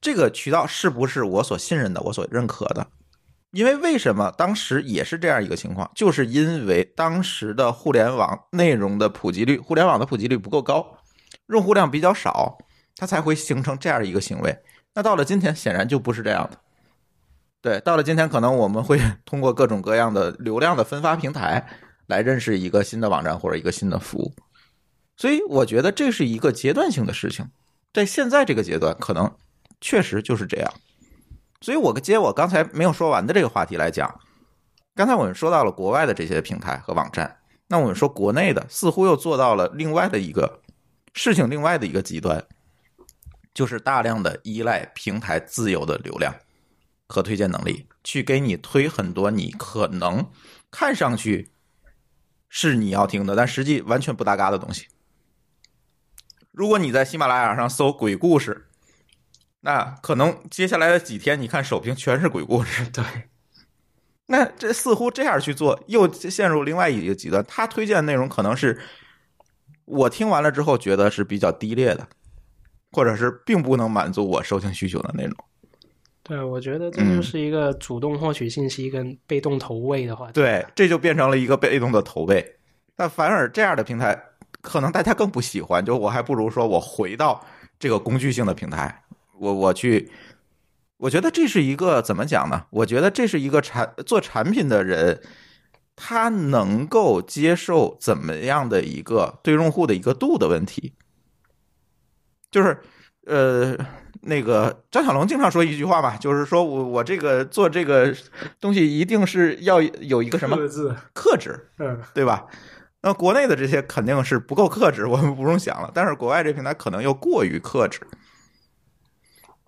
这个渠道是不是我所信任的、我所认可的？因为为什么当时也是这样一个情况，就是因为当时的互联网内容的普及率，互联网的普及率不够高。用户量比较少，它才会形成这样一个行为。那到了今天，显然就不是这样的。对，到了今天，可能我们会 通过各种各样的流量的分发平台来认识一个新的网站或者一个新的服务。所以，我觉得这是一个阶段性的事情，在现在这个阶段，可能确实就是这样。所以我接我刚才没有说完的这个话题来讲，刚才我们说到了国外的这些平台和网站，那我们说国内的似乎又做到了另外的一个事情，另外的一个极端，就是大量的依赖平台自由的流量和推荐能力，去给你推很多你可能看上去是你要听的，但实际完全不搭嘎的东西。如果你在喜马拉雅上搜鬼故事。那可能接下来的几天，你看首屏全是鬼故事。对，那这似乎这样去做，又陷入另外一个极端。他推荐的内容可能是我听完了之后觉得是比较低劣的，或者是并不能满足我收听需求的内容。对，我觉得这就是一个主动获取信息跟被动投喂的话题。对，这就变成了一个被动的投喂。那反而这样的平台，可能大家更不喜欢。就我还不如说我回到这个工具性的平台。我我去，我觉得这是一个怎么讲呢？我觉得这是一个产做产品的人，他能够接受怎么样的一个对用户的一个度的问题。就是呃，那个张小龙经常说一句话嘛，就是说我我这个做这个东西一定是要有一个什么克制，嗯，对吧？那国内的这些肯定是不够克制，我们不用想了。但是国外这平台可能又过于克制。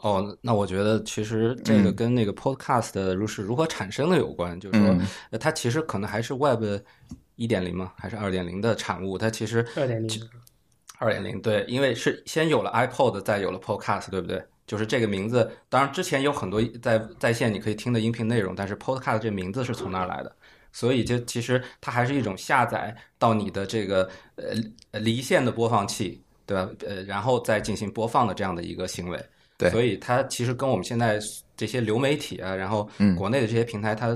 哦，那我觉得其实这个跟那个 Podcast 如是如何产生的有关，就是说，它其实可能还是 Web 一点零吗？还是二点零的产物？它其实二点零，二点零对，因为是先有了 iPod，再有了 Podcast，对不对？就是这个名字，当然之前有很多在在线你可以听的音频内容，但是 Podcast 这名字是从哪儿来的，所以就其实它还是一种下载到你的这个呃离线的播放器，对吧？呃，然后再进行播放的这样的一个行为。对，所以它其实跟我们现在这些流媒体啊，然后国内的这些平台，它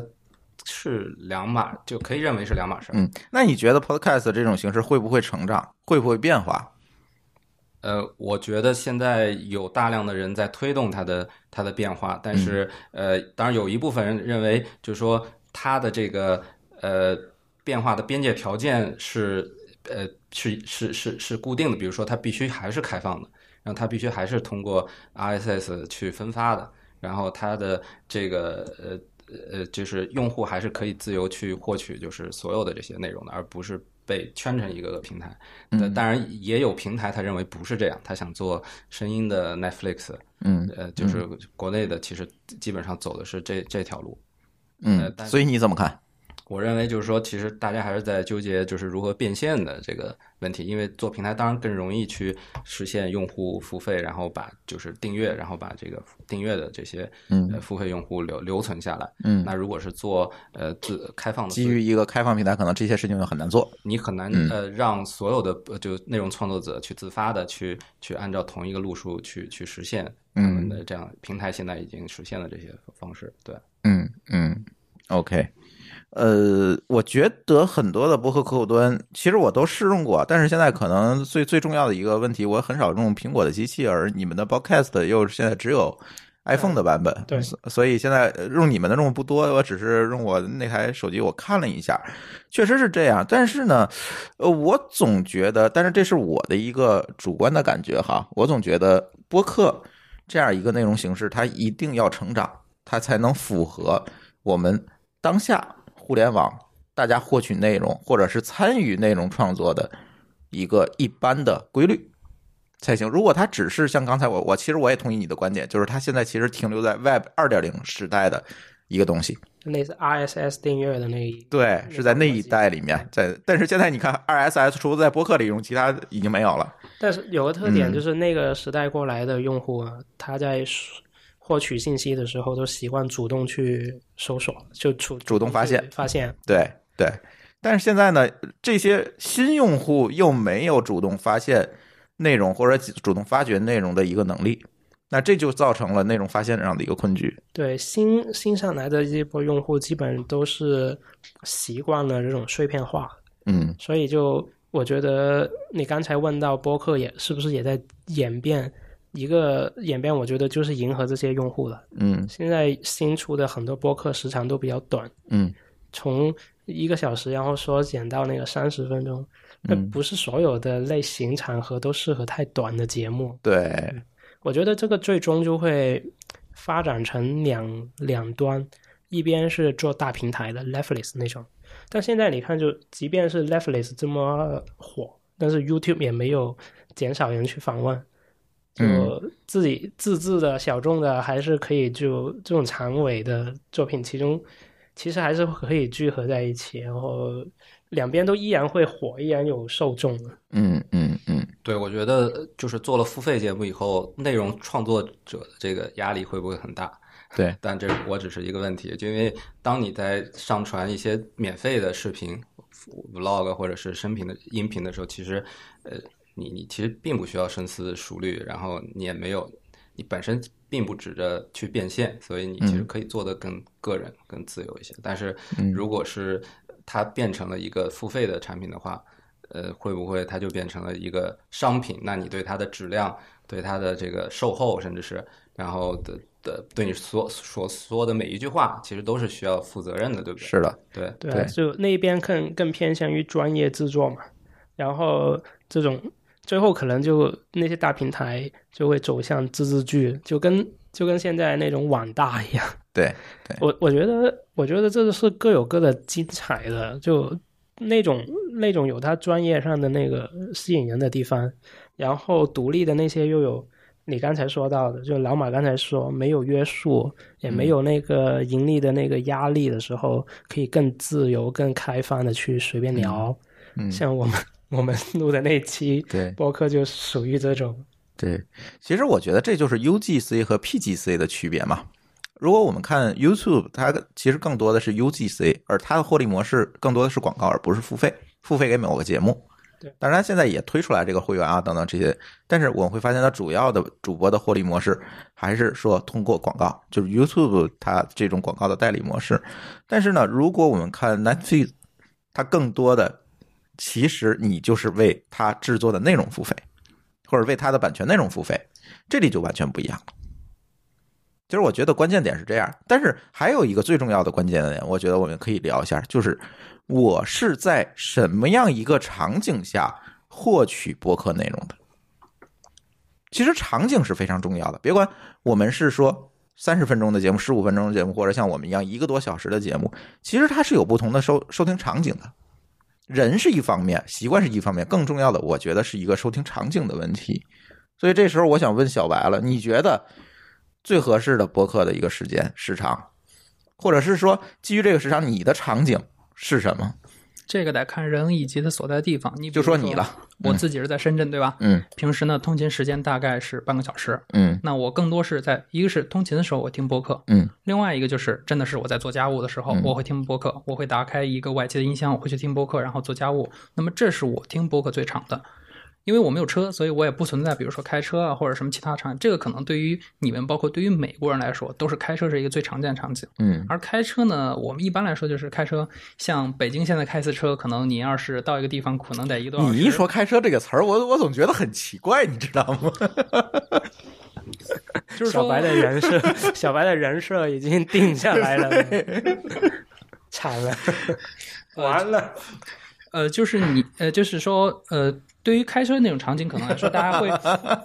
是两码，就可以认为是两码事。嗯，那你觉得 Podcast 这种形式会不会成长？会不会变化？呃，我觉得现在有大量的人在推动它的它的变化，但是呃，当然有一部分人认为，就是说它的这个呃变化的边界条件是呃是是是是固定的，比如说它必须还是开放的。然后它必须还是通过 RSS 去分发的，然后它的这个呃呃，就是用户还是可以自由去获取，就是所有的这些内容的，而不是被圈成一个个平台。嗯，当然也有平台他认为不是这样，他想做声音的 Netflix。嗯，呃，就是国内的其实基本上走的是这这条路。嗯，所以你怎么看？我认为就是说，其实大家还是在纠结就是如何变现的这个问题，因为做平台当然更容易去实现用户付费，然后把就是订阅，然后把这个订阅的这些嗯付费用户留留存下来。嗯，那如果是做呃自开放的，基于一个开放平台，可能这些事情就很难做，你很难呃让所有的就内容创作者去自发的去去按照同一个路数去去实现他们的这样平台现在已经实现了这些方式。对，嗯嗯，OK。呃，我觉得很多的博客客户端，其实我都试用过，但是现在可能最最重要的一个问题，我很少用苹果的机器，而你们的 Podcast 又现在只有 iPhone 的版本，对，所以现在用你们的用户不多，我只是用我那台手机，我看了一下，确实是这样。但是呢，呃，我总觉得，但是这是我的一个主观的感觉哈，我总觉得播客这样一个内容形式，它一定要成长，它才能符合我们当下。互联网，大家获取内容或者是参与内容创作的一个一般的规律才行。如果它只是像刚才我，我其实我也同意你的观点，就是它现在其实停留在 Web 二点零时代的一个东西，类似 RSS 订阅的那一对，是在那一代里面，在但是现在你看 RSS 除了在博客里用，其他已经没有了。但是有个特点就是那个时代过来的用户啊，他在。获取信息的时候都习惯主动去搜索，就主主动发现发现。对对，但是现在呢，这些新用户又没有主动发现内容或者主动发掘内容的一个能力，那这就造成了内容发现上的一个困局。对新新上来的这波用户，基本都是习惯了这种碎片化，嗯，所以就我觉得你刚才问到播客也是不是也在演变？一个演变，我觉得就是迎合这些用户了。嗯现在新出的很多播客时长都比较短，嗯从一个小时然后缩减到那个三十分钟。那嗯，不是所有的类型场合都适合太短的节目。对，我觉得这个最终就会发展成两两端，一边是做大平台的 Netflix 那种，但现在你看，就即便是 Netflix 这么火，但是 YouTube 也没有减少人去访问，就嗯自己自制的小众的还是可以就这种长尾的作品，其中其实还是可以聚合在一起，然后两边都依然会火，依然有受众的。嗯嗯嗯，对，我觉得就是做了付费节目以后，内容创作者的这个压力会不会很大？对，但这我只是一个问题，就因为当你在上传一些免费的视频、vlog 或者是声频的音频的时候，其实，呃，你你其实并不需要深思熟虑，然后你也没有，你本身并不指着去变现，所以你其实可以做的更个人、更自由一些。但是如果是它变成了一个付费的产品的话，呃，会不会它就变成了一个商品？那你对它的质量、对它的这个售后，甚至是然后的的对你所所说的每一句话，其实都是需要负责任的，对不对？是的，对，对就那边更更偏向于专业制作嘛，然后这种最后可能就那些大平台就会走向自制剧，就跟就跟现在那种网大一样。对，我我觉得我觉得这是各有各的精彩的，就那种那种有它专业上的那个吸引人的地方，然后独立的那些又有。你刚才说到的，就老马刚才说没有约束，也没有那个盈利的那个压力的时候，可以更自由、更开放的去随便聊。嗯，像我们我们 录的那期对播客就属于这种。对，其实我觉得这就是 UGC 和 PGC 的区别嘛。如果我们看 YouTube，它其实更多的是 UGC，而它的获利模式更多的是广告，而不是付费，付费给某个节目。对，当然现在也推出来这个会员啊等等这些，但是我们会发现它主要的主播的获利模式还是说通过广告，就是 YouTube 它这种广告的代理模式。但是呢，如果我们看 Netflix，它更多的其实你就是为他制作的内容付费。或者为他的版权内容付费，这里就完全不一样了。其实我觉得关键点是这样，但是还有一个最重要的关键点，我觉得我们可以聊一下，就是我是在什么样一个场景下获取播客内容的。其实场景是非常重要的，别管我们是说三十分钟的节目、十五分钟的节目，或者像我们一样一个多小时的节目，其实它是有不同的收收听场景的。人是一方面，习惯是一方面，更重要的，我觉得是一个收听场景的问题。所以这时候我想问小白了，你觉得最合适的播客的一个时间时长，或者是说基于这个时长，你的场景是什么？这个得看人以及他所在的地方。你就说你了，我自己是在深圳，对吧？嗯平时呢，通勤时间大概是半个小时。嗯那我更多是在一个是通勤的时候我听播客，嗯另外一个就是真的是我在做家务的时候嗯我会听播客，我会打开一个外接的音箱，我会去听播客，然后做家务。那么这是我听播客最长的。因为我没有车，所以我也不存在，比如说开车啊或者什么其他场景。这个可能对于你们，包括对于美国人来说，都是开车是一个最常见的场景。嗯而开车呢，我们一般来说就是开车，像北京现在开一次车，可能你要是到一个地方，可能得一个多小时。你一说开车这个词儿，我我总觉得很奇怪，你知道吗？就是小白的人设，小白的人设已经定下来了，惨了，完了。呃，就是你呃，就是说呃，对于开车那种场景可能来说，大家会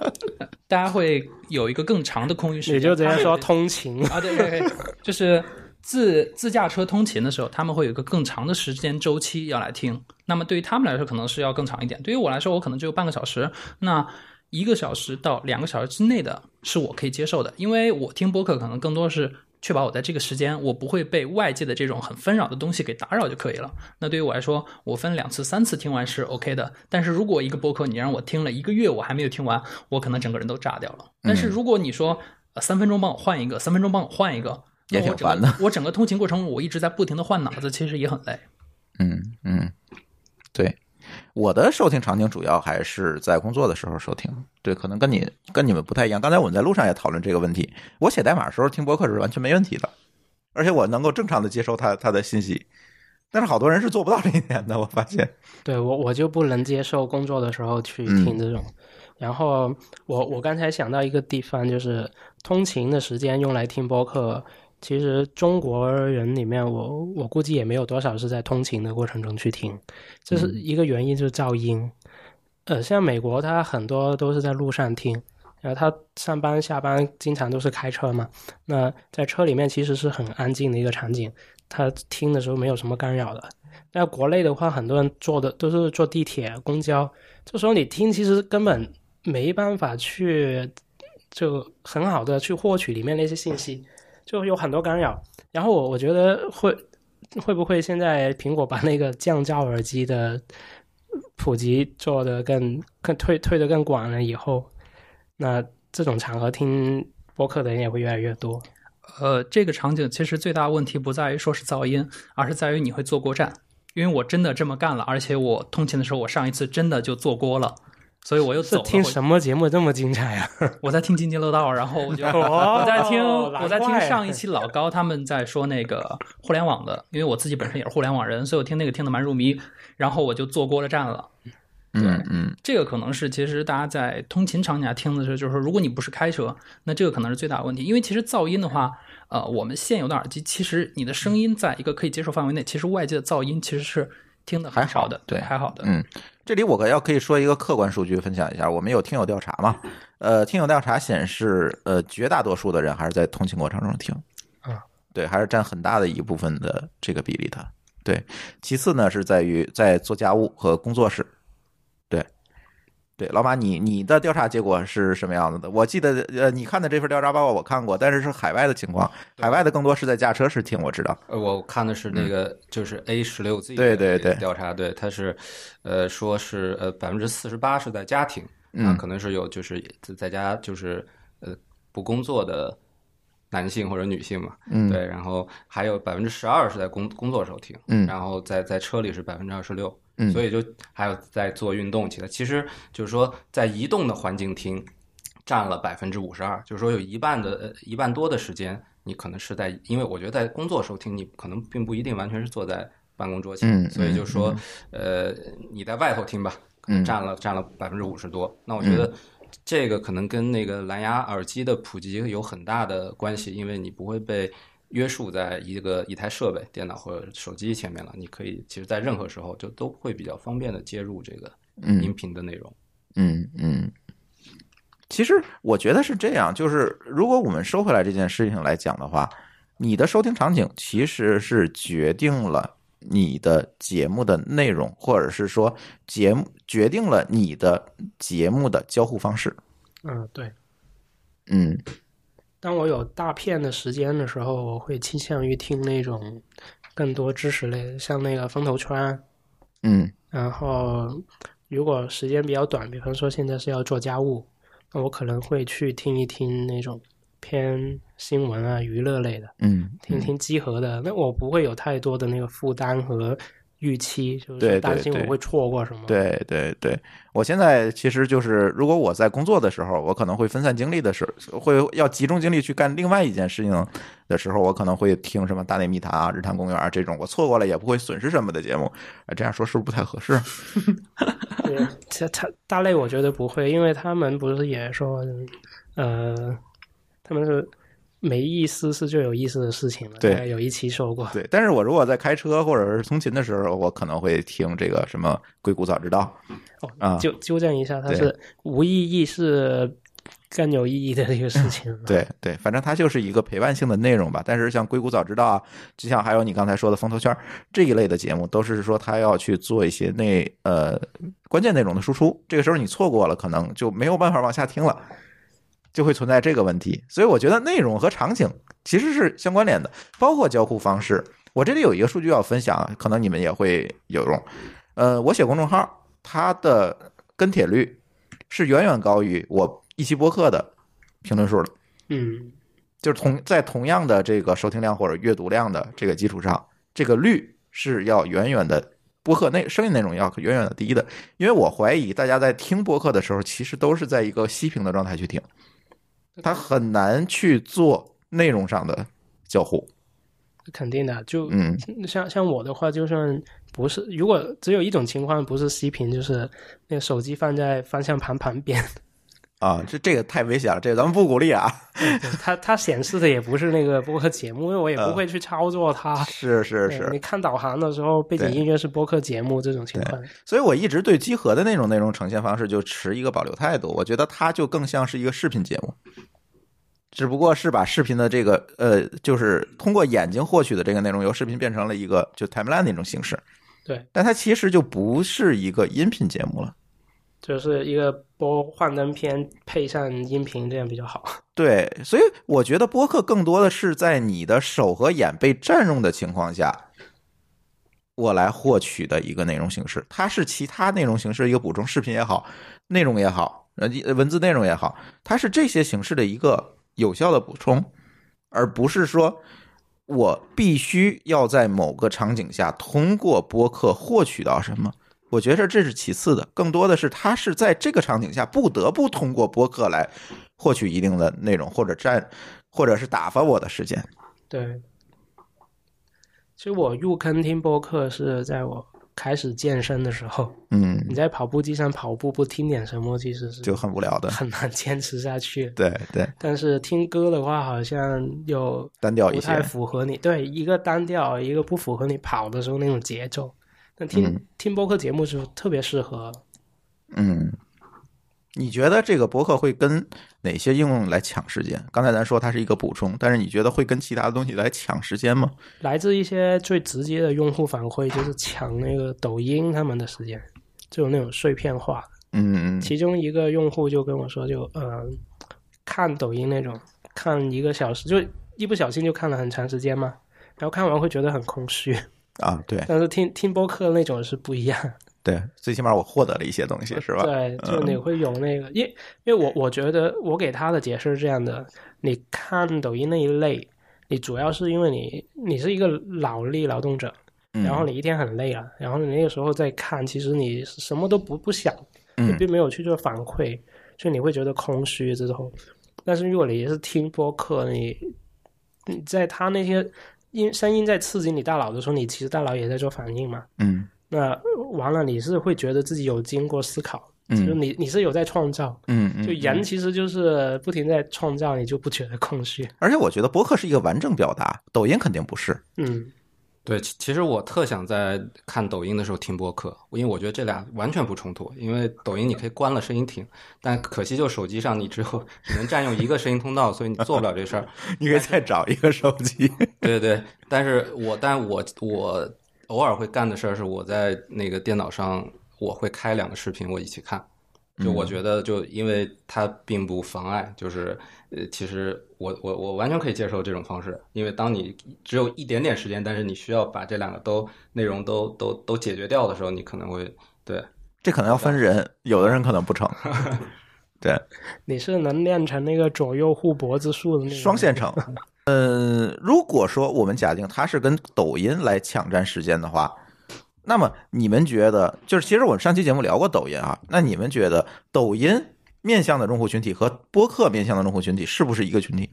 大家会有一个更长的空余时间。也就直接说通勤，啊，对对对，就是自自驾车通勤的时候，他们会有一个更长的时间周期要来听。那么对于他们来说，可能是要更长一点。对于我来说，我可能只有半个小时。那一个小时到两个小时之内的是我可以接受的，因为我听播客可能更多是确保我在这个时间我不会被外界的这种很纷扰的东西给打扰就可以了。那对于我来说，我分两次、三次听完是 OK 的。但是如果一个播客你让我听了一个月我还没有听完，我可能整个人都炸掉了。但是如果你说呃三分钟帮我换一个，三分钟帮我换一个，那也挺烦的我整个通勤过程我一直在不停的换脑子，其实也很累。嗯嗯，对，我的收听场景主要还是在工作的时候收听。对，可能跟你跟你们不太一样。刚才我们在路上也讨论这个问题。我写代码的时候听播客是完全没问题的，而且我能够正常的接收他他的信息。但是好多人是做不到这一点的，我发现。对我我就不能接受工作的时候去听这种。然后我我刚才想到一个地方，就是通勤的时间用来听播客。其实中国人里面，我我估计也没有多少是在通勤的过程中去听。这是一个原因，就是噪音。呃，像美国，他很多都是在路上听，然后他上班下班经常都是开车嘛。那在车里面其实是很安静的一个场景，他听的时候没有什么干扰的。在国内的话，很多人坐的都是坐地铁、公交，这时候你听，其实根本没办法去就很好的去获取里面那些信息，就有很多干扰。然后我我觉得会会不会现在苹果把那个降噪耳机的普及做的更更推推的更广了以后，那这种场合听播客的人也会越来越多。呃，这个场景其实最大问题不在于说是噪音，而是在于你会坐过站。因为我真的这么干了，而且我通勤的时候，我上一次真的就坐锅了，所以我又走了。听什么节目这么精彩啊？我在听津津乐道，然后我就我在听我在听上一期老高他们在说那个互联网的，因为我自己本身也是互联网人，所以我听那个听得蛮入迷，然后我就坐锅了站了。嗯嗯，这个可能是其实大家在通勤场景下听的时候，就是说如果你不是开车，那这个可能是最大的问题，因为其实噪音的话。呃，我们现有的耳机，其实你的声音在一个可以接受范围内，其实外界的噪音其实是听的还好的，对，还好的。嗯，这里我可要可以说一个客观数据分享一下，我们有听友调查嘛？呃，听友调查显示，呃，绝大多数的人还是在通勤过程中听，啊，对，还是占很大的一部分的这个比例的。对，其次呢是在于在做家务和工作室。对，老马，你你的调查结果是什么样子的？我记得，呃，你看的这份调查报告我看过，但是是海外的情况，海外的更多是在驾车时听，我知道。呃，我看的是那个，就是 A 十六 Z 对对对调查，对，它是，呃，说是呃百分之四十八是在家庭，嗯，可能是有就是在家就是呃不工作的男性或者女性嘛，嗯，对，然后还有百分之十二是在工工作时候听，嗯，然后在在车里是百分之二十六。嗯，所以就还有在做运动，起来其实就是说，在移动的环境听占了百分之五十二，就是说有一半的呃一半多的时间，你可能是在，因为我觉得在工作时候听，你可能并不一定完全是坐在办公桌前，所以就是说，呃，你在外头听吧，可能占了占了百分之五十多。那我觉得这个可能跟那个蓝牙耳机的普及有很大的关系，因为你不会被。约束在一个一台设备、电脑或者手机前面了，你可以其实，在任何时候就都会比较方便的接入这个音频的内容。嗯嗯，其实我觉得是这样，就是如果我们收回来这件事情来讲的话，你的收听场景其实是决定了你的节目的内容，或者是说节目决定了你的节目的交互方式。嗯，对，嗯。当我有大片的时间的时候，我会倾向于听那种更多知识类，像那个风投圈。嗯，然后如果时间比较短，比方说现在是要做家务，那我可能会去听一听那种偏新闻啊、娱乐类的。嗯，听听集合的，那我不会有太多的那个负担和。预期就是担心我会错过什么。对对对，我现在其实就是，如果我在工作的时候，我可能会分散精力的时候，会要集中精力去干另外一件事情的时候，我可能会听什么《大内密谈》啊、《日坛公园》这种，我错过了也不会损失什么的节目。啊，这样说是不是不太合适？对，他他大类我觉得不会，因为他们不是也说，呃，他们是。没意思是最有意思的事情了。对，有一期说过。对，但是我如果在开车或者是通勤的时候，我可能会听这个什么《硅谷早知道》。哦，啊，纠纠正一下，它是无意义是更有意义的一个事情。对对，反正它就是一个陪伴性的内容吧。但是像《硅谷早知道》啊，就像还有你刚才说的《风投圈》这一类的节目，都是说他要去做一些内呃关键内容的输出。这个时候你错过了，可能就没有办法往下听了。就会存在这个问题，所以我觉得内容和场景其实是相关联的，包括交互方式。我这里有一个数据要分享，可能你们也会有用。呃，我写公众号，它的跟帖率是远远高于我一期播客的评论数的。嗯，就是同在同样的这个收听量或者阅读量的这个基础上，这个率是要远远的播客内声音内容要远远的低的。因为我怀疑大家在听播客的时候，其实都是在一个息屏的状态去听。他很难去做内容上的交互，肯定的。就嗯像像我的话，就算不是，如果只有一种情况不是息屏，就是那个手机放在方向盘旁边，啊，这这个太危险了，这个咱们不鼓励啊。它它显示的也不是那个播客节目，因为我也不会去操作它。是是是你，看导航的时候，背景音乐是播客节目这种情况。所以我一直对集合的那种内容呈现方式就持一个保留态度，我觉得它就更像是一个视频节目。只不过是把视频的这个呃，就是通过眼睛获取的这个内容，由视频变成了一个就 timeline 那种形式，对，但它其实就不是一个音频节目了。就是一个播幻灯片配上音频，这样比较好。对，所以我觉得播客更多的是在你的手和眼被占用的情况下，我来获取的一个内容形式。它是其他内容形式一个补充，视频也好，内容也好，呃，文字内容也好，它是这些形式的一个有效的补充，而不是说我必须要在某个场景下通过播客获取到什么。我觉得这是其次的，更多的是他是在这个场景下不得不通过播客来获取一定的内容，或者占，或者是打发我的时间。对，其实我入坑听播客是在我开始健身的时候。嗯你，在跑步机上跑步不听点什么，其实是就很无聊的。很难坚持下去。对对，但是听歌的话，好像又单调一不太些。符合你对一个单调，一个不符合你跑的时候那种节奏。但听、嗯听播客节目就特别适合。嗯，你觉得这个博客会跟哪些应用来抢时间？刚才咱说它是一个补充，但是你觉得会跟其他的东西来抢时间吗？来自一些最直接的用户反馈，就是抢那个抖音他们的时间，就有那种碎片化。嗯其中一个用户就跟我说就，呃，看抖音那种，看一个小时，就一不小心就看了很长时间嘛，然后看完会觉得很空虚。啊，对。但是听听播客那种是不一样，对，最起码我获得了一些东西，是吧？对，就你会有那个，因因为我我觉得我给他的解释是这样的：你看抖音那一类，你主要是因为你你是一个脑力劳动者，嗯。然后你一天很累了，然后你那个时候再看，其实你什么都不不想，你嗯并没有去做反馈，所以你会觉得空虚之后。但是如果你是听播客，你你在他那些音声音在刺激你大脑的时候，你其实大脑也在做反应嘛。嗯那完了，你是会觉得自己有经过思考，就是嗯你你是有在创造。嗯嗯，就人其实就是不停在创造，你就不觉得空虚。而且我觉得博客是一个完整表达，抖音肯定不是。嗯，对，其其实我特想在看抖音的时候听播客，因为我觉得这俩完全不冲突。因为抖音你可以关了声音听，但可惜就手机上你只有只能占用一个声音通道，所以你做不了这事儿。你可以再找一个手机。对对对，但是我但我我偶尔会干的事儿是，我在那个电脑上我会开两个视频，我一起看。就我觉得，就因为它并不妨碍，就是呃，其实我我我完全可以接受这种方式，因为当你只有一点点时间，但是你需要把这两个都内容都都都解决掉的时候，你可能会对这可能要分人，有的人可能不成。对，你是能练成那个左右互搏之术的那种双线程。嗯，如果说我们假定它是跟抖音来抢占时间的话，那么你们觉得，就是其实我们上期节目聊过抖音啊，那你们觉得抖音面向的用户群体和播客面向的用户群体是不是一个群体？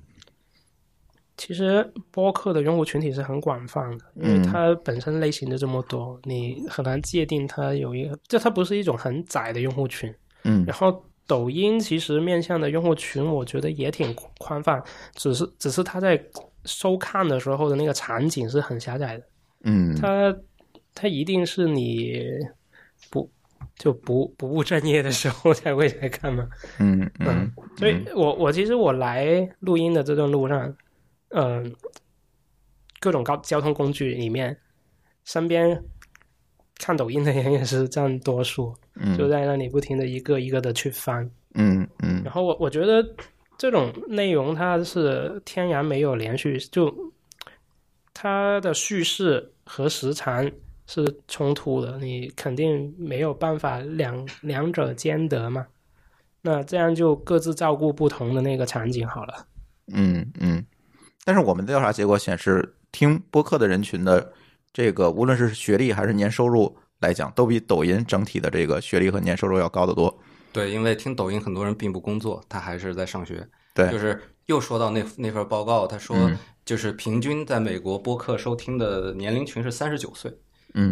其实播客的用户群体是很广泛的，因为它本身类型就这么多，你很难界定它有一个，就它不是一种很窄的用户群。嗯然后抖音其实面向的用户群，我觉得也挺宽泛，只是只是它在收看的时候的那个场景是很狭窄的，嗯它它一定是你不就不不务正业的时候才会来看嘛。嗯嗯所以我我其实我来录音的这段路上，嗯、各种高交通工具里面，身边看抖音的人也是占多数，嗯就在那里不停的一个一个的去翻。嗯嗯然后我我觉得这种内容它是天然没有连续，就它的叙事和时长是冲突的，你肯定没有办法两两者兼得嘛。那这样就各自照顾不同的那个场景好了。嗯嗯。但是我们的调查结果显示，听播客的人群的这个无论是学历还是年收入来讲，都比抖音整体的这个学历和年收入要高得多。对，因为听抖音很多人并不工作，他还是在上学。对就是又说到那那份报告，他说嗯就是平均在美国播客收听的年龄群是三十九岁，嗯，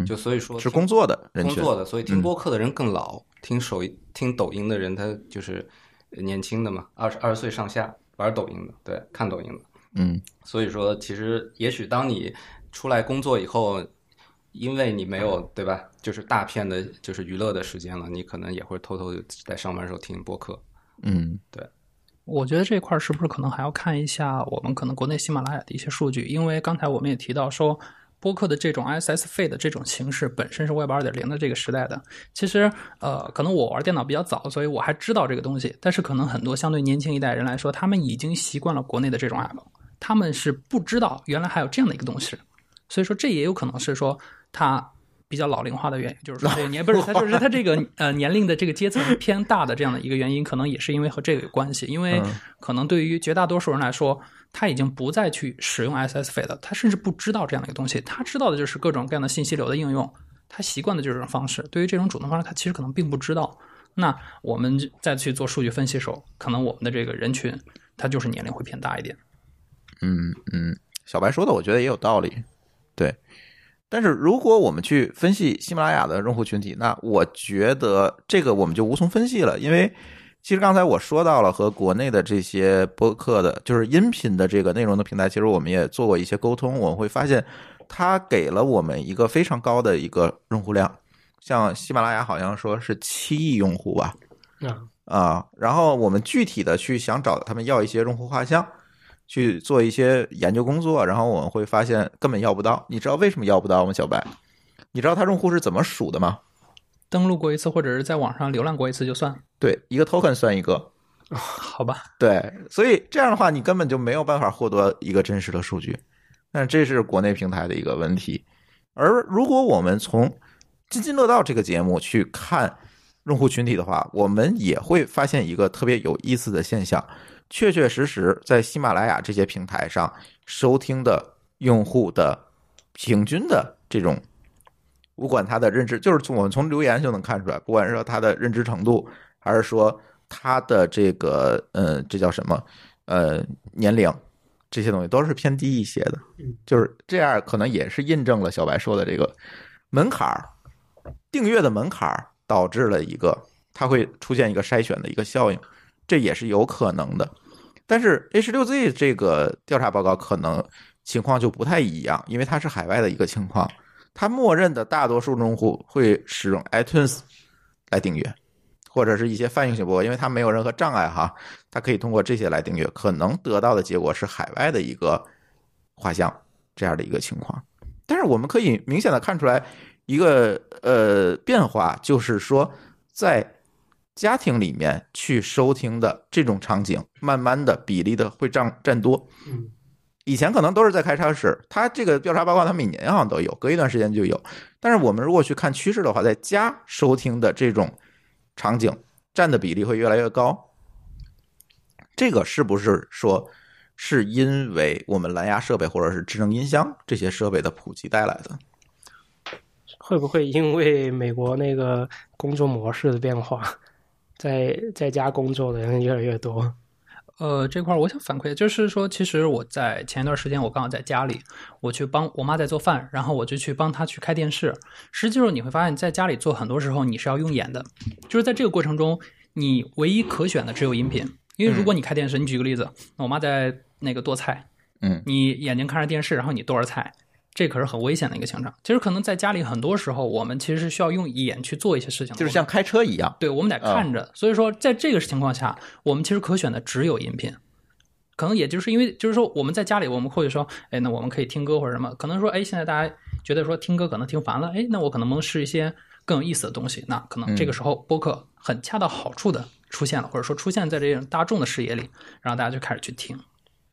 就所以说是工作的人群，工作的，所以听嗯播客的人更老，听手听抖音的人他就是年轻的嘛，二十二十岁上下玩抖音的，对，看抖音的。嗯所以说，其实也许当你出来工作以后，因为你没有对吧，就是大片的，就是娱乐的时间了，你可能也会偷偷在上班时候听播客。嗯对我觉得这块儿是不是可能还要看一下我们可能国内喜马拉雅的一些数据？因为刚才我们也提到说，播客的这种 RSS feed 的这种形式本身是 Web 二点零的这个时代的。其实，呃，可能我玩电脑比较早，所以我还知道这个东西。但是，可能很多相对年轻一代人来说，他们已经习惯了国内的这种 app，他们是不知道原来还有这样的一个东西。所以说，这也有可能是说他比较老龄化的原因，就是说 这个年不是他就是他这个呃年龄的这个阶层偏大的这样的一个原因，可能也是因为和这个有关系。因为嗯可能对于绝大多数人来说，他已经不再去使用 SS feed 了，他甚至不知道这样的一个东西，他知道的就是各种各样的信息流的应用，他习惯的就是这种方式。对于这种主动方式，他其实可能并不知道。那我们再去做数据分析的时候，可能我们的这个人群，他就是年龄会偏大一点。嗯嗯，小白说的我觉得也有道理，对。但是如果我们去分析喜马拉雅的用户群体，那我觉得这个我们就无从分析了，因为其实刚才我说到了和国内的这些播客的，就是音频的这个内容的平台，其实我们也做过一些沟通，我们会发现它给了我们一个非常高的一个用户量，像喜马拉雅好像说是七亿用户吧，啊，啊，然后我们具体的去想找他们要一些用户画像，去做一些研究工作，然后我们会发现根本要不到。你知道为什么要不到吗？小白，你知道他用户是怎么数的吗？登录过一次，或者是在网上浏览过一次就算，对，一个 token 算一个。好吧？对，所以这样的话，你根本就没有办法获得一个真实的数据。但这是国内平台的一个问题。而如果我们从《津津乐道》这个节目去看用户群体的话，我们也会发现一个特别有意思的现象：确确实实在喜马拉雅这些平台上收听的用户的平均的这种，不管他的认知，就是从我们从留言就能看出来，不管是说他的认知程度，还是说他的这个呃，这叫什么呃年龄，这些东西都是偏低一些的嗯。就是这样，可能也是印证了小白说的这个门槛儿，订阅的门槛儿导致了一个它会出现一个筛选的一个效应，这也是有可能的。但是 H 六 Z 这个调查报告可能情况就不太一样，因为它是海外的一个情况，它默认的大多数用户会使用 iTunes 来订阅，或者是一些泛用型播客，因为它没有任何障碍哈，它可以通过这些来订阅，可能得到的结果是海外的一个画像这样的一个情况。但是我们可以明显的看出来一个呃变化，就是说在家庭里面去收听的这种场景，慢慢的比例的会占占多。嗯，以前可能都是在开超市，它这个调查报告它每年好像都有，隔一段时间就有。但是我们如果去看趋势的话，在家收听的这种场景占的比例会越来越高。这个是不是说是因为我们蓝牙设备或者是智能音箱这些设备的普及带来的？会不会因为美国那个工作模式的变化，在在家工作的人越来越多？呃，这块儿我想反馈，就是说，其实我在前一段时间，我刚好在家里，我去帮我妈在做饭，然后我就去帮她去开电视。实际上，你会发现在家里做，很多时候你是要用眼的，就是在这个过程中，你唯一可选的只有音频。因为如果你开电视，你举个例子，我妈在那个剁菜，嗯你眼睛看着电视，然后你剁着菜，这可是很危险的一个情况。其实可能在家里很多时候，我们其实是需要用眼去做一些事情，就是像开车一样。对，我们得看着。所以说，在这个情况下，我们其实可选的只有音频。可能也就是因为，就是说我们在家里，我们或者说，哎，那我们可以听歌或者什么。可能说，哎，现在大家觉得说听歌可能听烦了，哎，那我可能能试一些更有意思的东西。那可能这个时候播客很恰到好处的出现了，或者说出现在这种大众的视野里，然后大家就开始去听。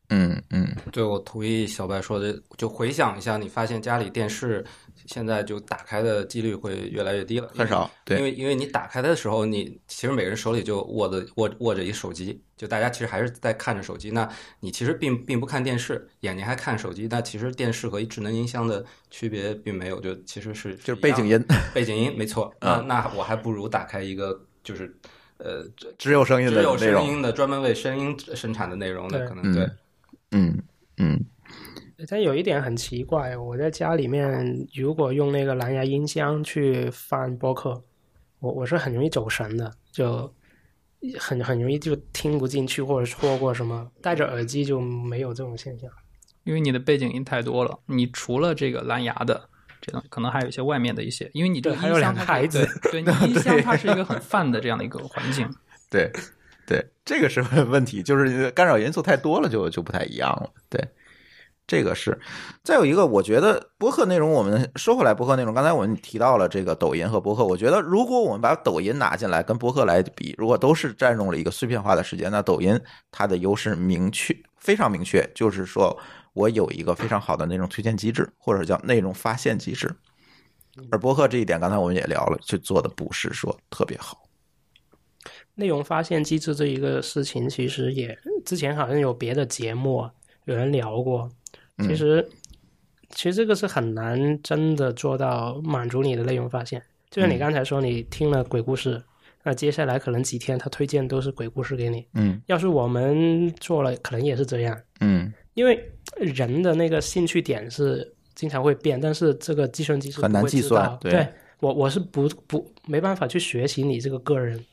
嗯嗯对，我同意小白说的，就回想一下，你发现家里电视现在就打开的几率会越来越低了，很少对因为因为你打开它的时候，你其实每个人手里就握着握握着一手机，就大家其实还是在看着手机。那你其实并并不看电视，眼睛还看手机，那其实电视和智能音箱的区别并没有，就其实是就是背景音。背景音没错。啊那那我还不如打开一个就是呃只有声音的只有。声音的专门为声音生产的内容的，可能对。嗯嗯嗯但有一点很奇怪，我在家里面如果用那个蓝牙音箱去放播客，我我是很容易走神的，就很很容易就听不进去或者错过什么。戴着耳机就没有这种现象。因为你的背景音太多了，你除了这个蓝牙的这种，可能还有一些外面的一些，因为你这个对还有音箱它是两个孩子对，对你音箱它是一个很泛的这样的一个环境。对对，这个是 问题，就是干扰因素太多了就，就不太一样了。对，这个是。再有一个，我觉得播客内容，我们说回来，播客内容，刚才我们提到了这个抖音和播客，我觉得如果我们把抖音拿进来跟播客来比，如果都是占用了一个碎片化的时间，那抖音它的优势明确，非常明确，就是说我有一个非常好的内容推荐机制，或者叫内容发现机制。而播客这一点，刚才我们也聊了，就做的不是说特别好。内容发现机制这一个事情，其实也之前好像有别的节目啊有人聊过。其实，其实这个是很难真的做到满足你的内容发现。就像你刚才说，你听了鬼故事，那接下来可能几天他推荐都是鬼故事给你。嗯要是我们做了，可能也是这样，嗯，因为人的那个兴趣点是经常会变，但是这个计算机是很难不会知计算对我我是不不没办法去学习你这个个人，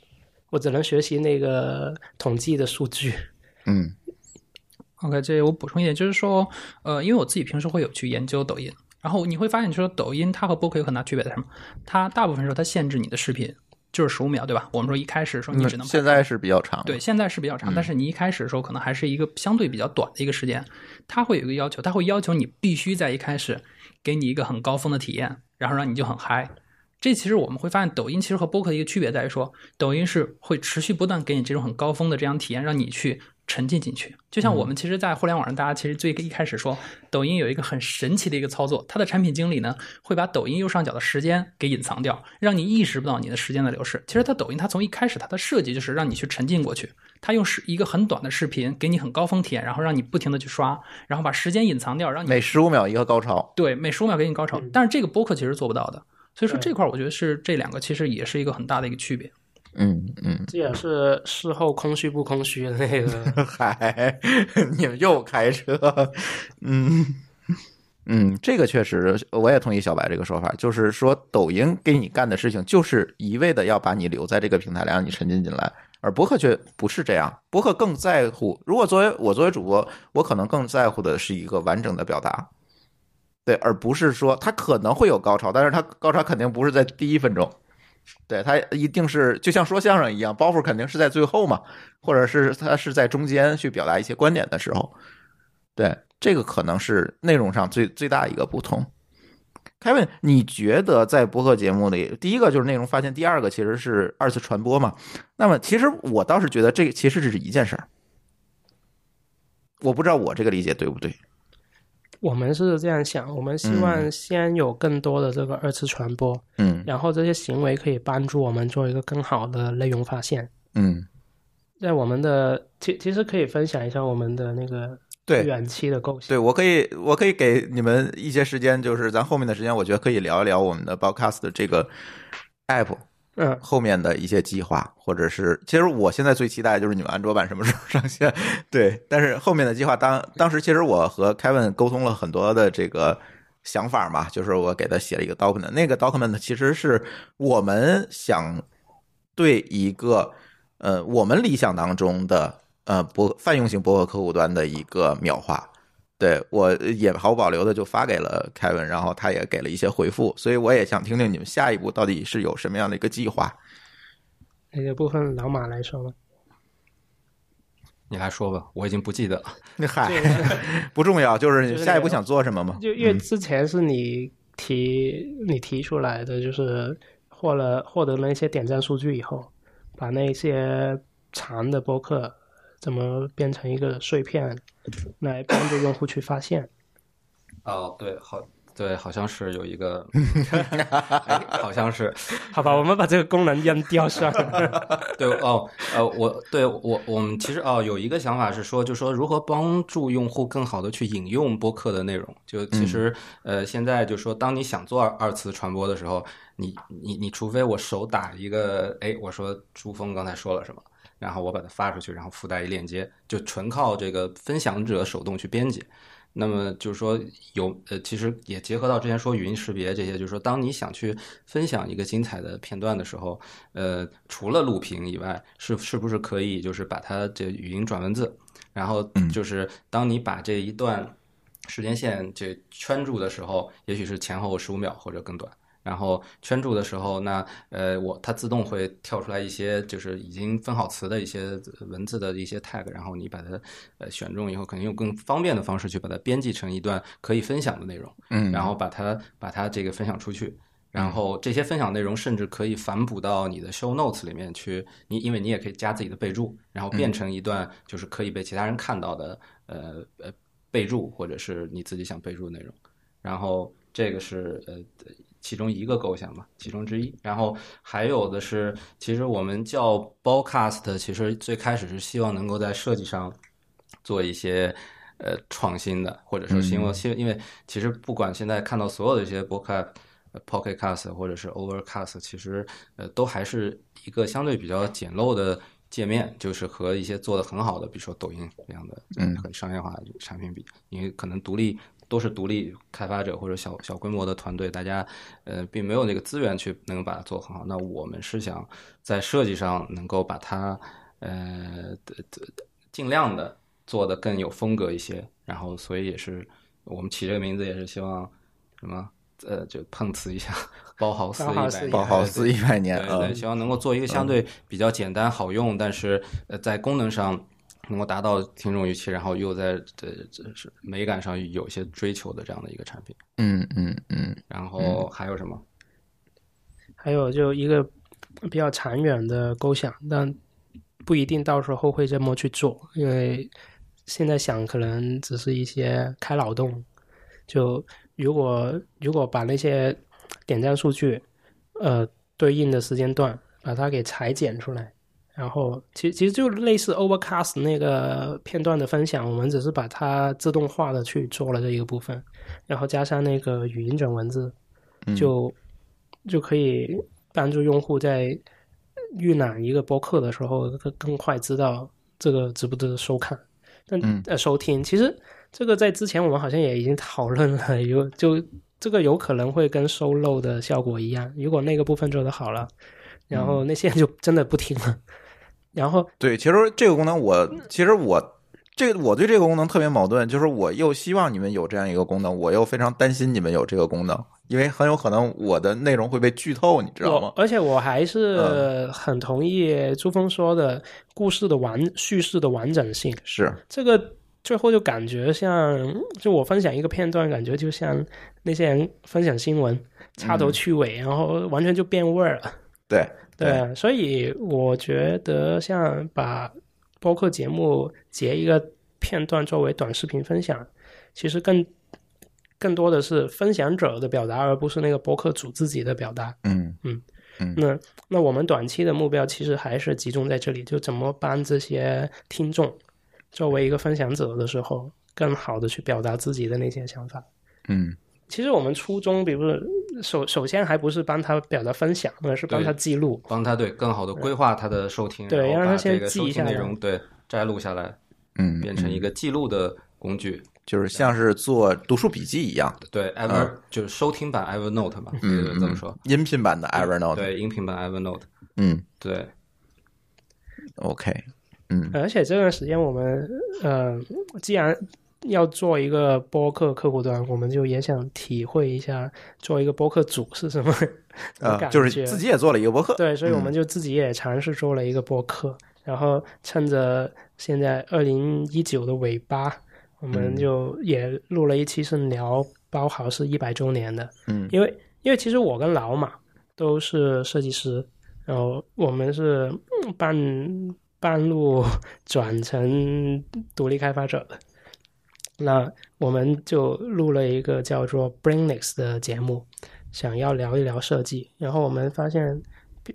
我只能学习那个统计的数据。嗯 OK，这我补充一点，就是说，呃，因为我自己平时会有去研究抖音，然后你会发现，说抖音它和播客有很大区别在什么？它大部分时候它限制你的视频就是十五秒，对吧？我们说一开始的时候你只能现在是比较长。对，现在是比较长，但是你一开始的时候可能还是一个相对比较短的一个时间，它会有一个要求，它会要求你必须在一开始给你一个很高峰的体验，然后让你就很嗨。这其实我们会发现，抖音其实和播客的一个区别在于说，抖音是会持续不断给你这种很高峰的这样体验，让你去沉浸进去。就像我们其实，在互联网上，大家其实最一开始说，抖音有一个很神奇的一个操作，它的产品经理呢会把抖音右上角的时间给隐藏掉，让你意识不到你的时间的流逝。其实它抖音它从一开始它的设计就是让你去沉浸过去，它用是一个很短的视频给你很高峰体验，然后让你不停的去刷，然后把时间隐藏掉，让你每十五秒一个高潮。对，每十五秒给你高潮，但是这个播客其实做不到的。所以说这块儿我觉得是这两个其实也是一个很大的一个区别。嗯嗯，这也是事后空虚不空虚的那个。嗨，你们又开车，嗯嗯，这个确实我也同意小白这个说法，就是说抖音给你干的事情就是一味的要把你留在这个平台来，让你沉浸进来。而博客却不是这样，博客更在乎。如果作为我作为主播，我可能更在乎的是一个完整的表达，对，而不是说他可能会有高潮，但是他高潮肯定不是在第一分钟，对，他一定是就像说相声一样，包袱肯定是在最后嘛，或者是他是在中间去表达一些观点的时候，对，这个可能是内容上最最大一个不同。Kevin，你觉得在播客节目里，第一个就是内容发现，第二个其实是二次传播嘛？那么其实我倒是觉得这其实只是一件事儿，我不知道我这个理解对不对。我们是这样想，我们希望先有更多的这个二次传播，嗯然后这些行为可以帮助我们做一个更好的内容发现。嗯，在我们的其其实可以分享一下我们的那个对远期的构想。对，我可以，我可以给你们一些时间，就是咱后面的时间，我觉得可以聊一聊我们的 Podcast 的这个 app 嗯，后面的一些计划，或者是，其实我现在最期待就是你们安卓版什么时候上线。对，但是后面的计划当当时其实我和 Kevin 沟通了很多的这个想法嘛，就是我给他写了一个 document，那个 document 其实是我们想对一个呃我们理想当中的呃博泛用型博客客户端的一个描画。对我也毫无保留的就发给了凯文，然后他也给了一些回复，所以我也想听听你们下一步到底是有什么样的一个计划。那个部分老马来说吧。你来说吧，我已经不记得了。那嗨，不重要，就是你下一步想做什么嘛？就因为之前是你提、你提出来的，就是获了获得了一些点赞数据以后，把那些长的播客怎么变成一个碎片，来帮助用户去发现。哦，对，好，对，好像是有一个，哎，好像是，好吧，我们把这个功能扔掉算了。对哦，呃，我对我我们其实哦有一个想法是说，就说如何帮助用户更好的去引用播客的内容。就其实呃，现在就说，当你想做二二次传播的时候，你你你除非我手打一个，哎，我说朱峰刚才说了什么，然后我把它发出去，然后附带一链接，就纯靠这个分享者手动去编辑。那么就是说有呃，其实也结合到之前说语音识别这些，就是说当你想去分享一个精彩的片段的时候，呃，除了录屏以外，是是不是可以就是把它这语音转文字，然后就是当你把这一段时间线这圈住的时候，也许是前后十五秒或者更短。然后圈住的时候，那呃，我它自动会跳出来一些就是已经分好词的一些文字的一些 tag，然后你把它呃选中以后，肯定用更方便的方式去把它编辑成一段可以分享的内容，嗯，然后把它把它这个分享出去，然后这些分享内容甚至可以反哺到你的 show notes 里面去，你因为你也可以加自己的备注，然后变成一段就是可以被其他人看到的呃呃备注或者是你自己想备注的内容，然后这个是呃。其中一个构想吧，其中之一。然后还有的是，其实我们叫 Broadcast，其实最开始是希望能够在设计上做一些呃创新的，或者说希望，希因为其实不管现在看到所有的一些播客，Pocket Cast 或者是 Overcast，其实呃都还是一个相对比较简陋的界面，就是和一些做的很好的，比如说抖音这样的嗯很商业化的产品比，因为可能独立。都是独立开发者或者小小规模的团队，大家呃并没有那个资源去能把它做很好。那我们是想在设计上能够把它呃尽量的做的更有风格一些。然后所以也是我们起这个名字也是希望什么呃就碰瓷一下包豪斯一百年，包豪斯一百年对对，希望能够做一个相对比较简单好用，但是呃在功能上。能够达到听众预期，然后又在这这是美感上有些追求的这样的一个产品。嗯嗯嗯。然后还有什么？还有就一个比较长远的构想，但不一定到时候会这么去做，因为现在想可能只是一些开脑洞。就如果如果把那些点赞数据，呃，对应的时间段把它给裁剪出来。然后，其实其实就类似 Overcast 那个片段的分享，我们只是把它自动化的去做了这一个部分，然后加上那个语音转文字，就就可以帮助用户在预览一个播客的时候更更快知道这个值不值得收看，但呃收听。其实这个在之前我们好像也已经讨论了，有就这个有可能会跟收漏的效果一样，如果那个部分做得好了，然后那些人就真的不听了。然后，对，其实这个功能我其实我这个我对这个功能特别矛盾，就是我又希望你们有这样一个功能，我又非常担心你们有这个功能，因为很有可能我的内容会被剧透，你知道吗？而且我还是很同意朱峰说的，故事的完叙事的完整性是这个，最后就感觉像，就我分享一个片段，感觉就像那些人分享新闻，插头去尾，然后完全就变味儿了。对。对，所以我觉得像把播客节目截一个片段作为短视频分享，其实更更多的是分享者的表达，而不是那个播客主自己的表达。嗯嗯嗯。那那我们短期的目标其实还是集中在这里，就怎么帮这些听众作为一个分享者的时候，更好的去表达自己的那些想法。嗯。其实我们初衷，比如说首首先还不是帮他表达分享，而是帮他记录，帮他对更好的规划他的收听，对，让他先记一下内容，对，摘录下来，嗯，变成一个记录的工具，就是像是做读书笔记一样。对，Ever 就是收听版 Evernote 嘛，嗯，这么说，音频版的 Evernote，对，音频版 Evernote，嗯，对，OK，嗯，而且这段时间我们呃，既然要做一个播客客户端，我们就也想体会一下做一个播客组是什么 感觉。就是自己也做了一个播客，对，所以我们就自己也尝试做了一个播客，然后趁着现在二零一九的尾巴，我们就也录了一期是聊包豪是一百周年的。嗯，因为因为其实我跟老马都是设计师，然后我们是半半路转成独立开发者的。那我们就录了一个叫做 Brainix 的节目，想要聊一聊设计。然后我们发现，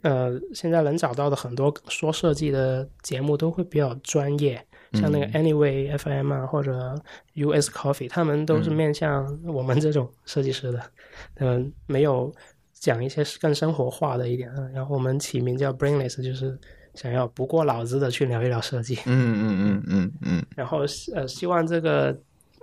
呃，现在能找到的很多说设计的节目都会比较专业，像那个 Anyway FM 啊，或者 US Coffee，他们都是面向我们这种设计师的，嗯，没有讲一些更生活化的一点。然后我们起名叫 Brainless，就是想要不过脑子的去聊一聊设计。嗯嗯嗯嗯嗯。然后呃，希望这个。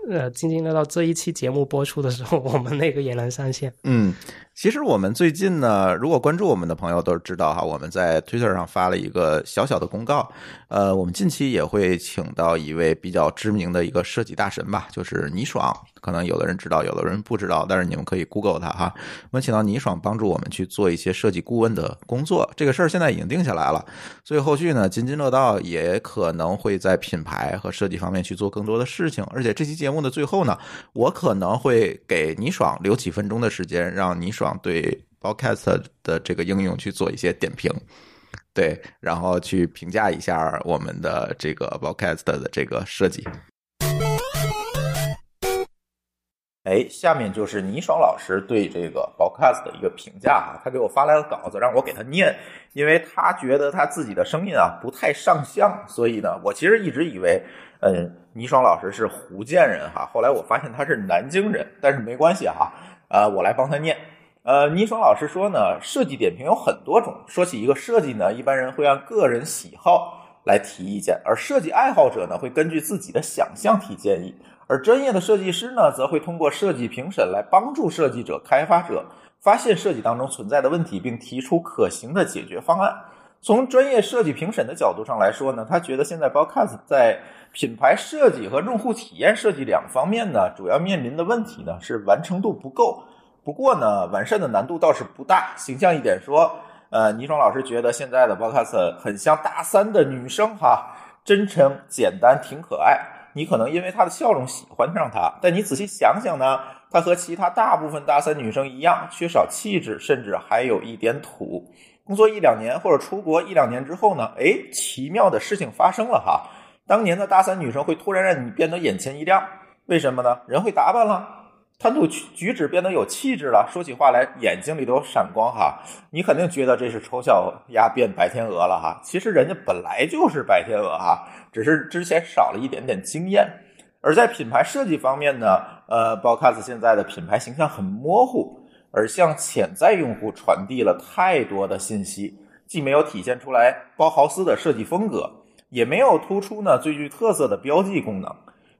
呃，津津乐道这一期节目播出的时候，我们那个也能上线。嗯，其实我们最近呢，如果关注我们的朋友都知道哈，我们在 Twitter 上发了一个小小的公告。呃，我们近期也会请到一位比较知名的一个设计大神吧，就是倪爽。可能有的人知道，有的人不知道，但是你们可以 Google 他哈。我们请到倪爽帮助我们去做一些设计顾问的工作，这个事儿现在已经定下来了。所以后续呢，津津乐道也可能会在品牌和设计方面去做更多的事情。而且这期节目的最后呢，我可能会给倪爽留几分钟的时间，让倪爽对 Podcast 的这个应用去做一些点评，对，然后去评价一下我们的这个 Podcast 的这个设计。哎，下面就是倪爽老师对这个 Podcast 的一个评价哈，他给我发来了稿子，让我给他念，因为他觉得他自己的声音啊不太上相，所以呢，我其实一直以为，嗯，倪爽老师是福建人哈，后来我发现他是南京人，但是没关系哈，呃，我来帮他念。呃，倪爽老师说呢，设计点评有很多种，说起一个设计呢，一般人会按个人喜好来提意见，而设计爱好者呢，会根据自己的想象提建议。而专业的设计师呢，则会通过设计评审来帮助设计者、开发者发现设计当中存在的问题，并提出可行的解决方案。从专业设计评审的角度上来说呢，他觉得现在 b o c a s 在品牌设计和用户体验设计两方面呢，主要面临的问题呢是完成度不够。不过呢，完善的难度倒是不大。形象一点说，呃，倪爽老师觉得现在的 b o c a s 很像大三的女生哈，真诚、简单、挺可爱。你可能因为她的笑容喜欢上她，但你仔细想想呢，她和其他大部分大三女生一样，缺少气质，甚至还有一点土。工作一两年或者出国一两年之后呢，哎，奇妙的事情发生了哈。当年的大三女生会突然让你变得眼前一亮，为什么呢？人会打扮了。谈吐举止变得有气质了，说起话来眼睛里都有闪光哈。你肯定觉得这是丑小鸭变白天鹅了哈。其实人家本来就是白天鹅哈，只是之前少了一点点经验。而在品牌设计方面呢，呃 b o c a s 现在的品牌形象很模糊，而向潜在用户传递了太多的信息，既没有体现出来包豪斯的设计风格，也没有突出呢最具特色的标记功能。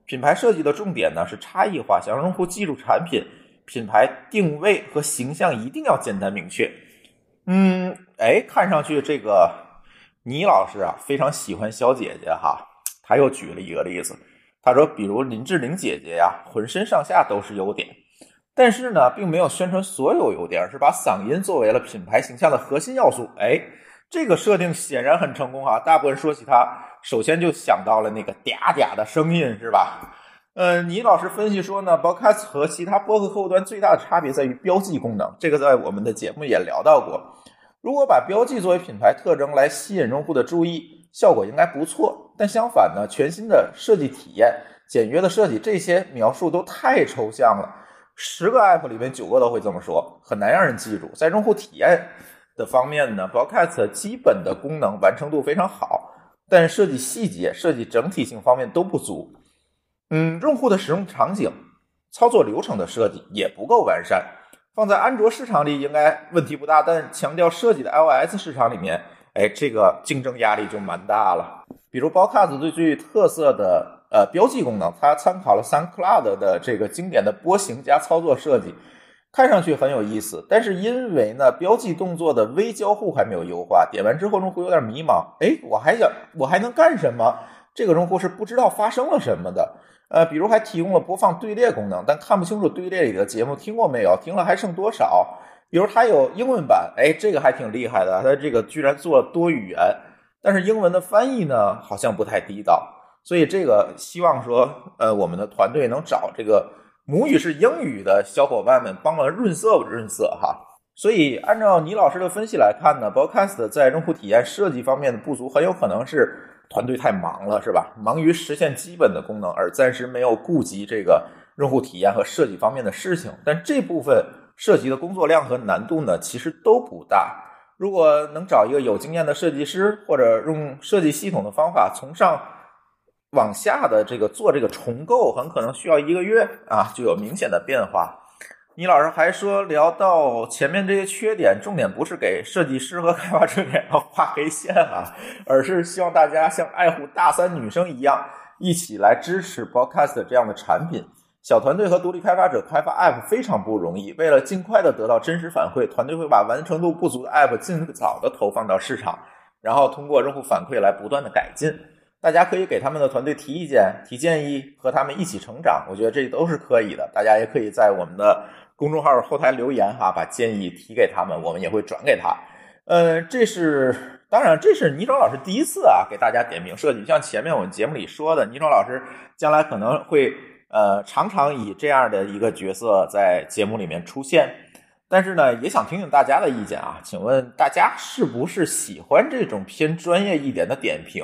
品牌设计的重点呢是差异化，想让用户记住产品、品牌定位和形象一定要简单明确。嗯，哎，看上去这个倪老师啊非常喜欢小姐姐哈。他又举了一个例子，他说，比如林志玲姐姐呀，浑身上下都是优点，但是呢，并没有宣传所有优点，而是把嗓音作为了品牌形象的核心要素。哎，这个设定显然很成功啊！大部分人说起他。首先就想到了那个嗲嗲的声音，是吧？呃，倪老师分析说呢 b o c a s t 和其他播客客户端最大的差别在于标记功能，这个在我们的节目也聊到过。如果把标记作为品牌特征来吸引用户的注意，效果应该不错。但相反呢，全新的设计体验、简约的设计，这些描述都太抽象了。十个 App 里面九个都会这么说，很难让人记住。在用户体验的方面呢 b o c a s t 基本的功能完成度非常好。但设计细节、设计整体性方面都不足。嗯，用户的使用场景、操作流程的设计也不够完善。放在安卓市场里应该问题不大，但强调设计的 iOS 市场里面，哎，这个竞争压力就蛮大了。比如 b o c a s 最具特色的呃标记功能，它参考了 Sun Cloud 的这个经典的波形加操作设计。看上去很有意思，但是因为呢，标记动作的微交互还没有优化，点完之后用户有点迷茫。哎，我还想我还能干什么？这个用户是不知道发生了什么的。呃，比如还提供了播放队列功能，但看不清楚队列里的节目听过没有，听了还剩多少。比如它有英文版，哎，这个还挺厉害的，它这个居然做多语言，但是英文的翻译呢，好像不太地道。所以这个希望说，呃，我们的团队能找这个。母语是英语的小伙伴们帮忙润色润色哈，所以按照倪老师的分析来看呢，Broadcast 在用户体验设计方面的不足，很有可能是团队太忙了，是吧？忙于实现基本的功能，而暂时没有顾及这个用户体验和设计方面的事情。但这部分涉及的工作量和难度呢，其实都不大。如果能找一个有经验的设计师，或者用设计系统的方法从上往下的这个做这个重构，很可能需要一个月啊，就有明显的变化。倪老师还说，聊到前面这些缺点，重点不是给设计师和开发者 脸上画黑线啊，而是希望大家像爱护大三女生一样，一起来支持 Podcast 这样的产品。小团队和独立开发者开发 App 非常不容易，为了尽快的得到真实反馈，团队会把完成度不足的 App 尽早的投放到市场，然后通过用户反馈来不断的改进。大家可以给他们的团队提意见、提建议，和他们一起成长。我觉得这都是可以的。大家也可以在我们的。公众号后台留言哈，把建议提给他们，我们也会转给他。呃，这是当然，这是倪庄老师第一次啊，给大家点评设计。像前面我们节目里说的，倪庄老师将来可能会呃常常以这样的一个角色在节目里面出现。但是呢，也想听听大家的意见啊，请问大家是不是喜欢这种偏专业一点的点评？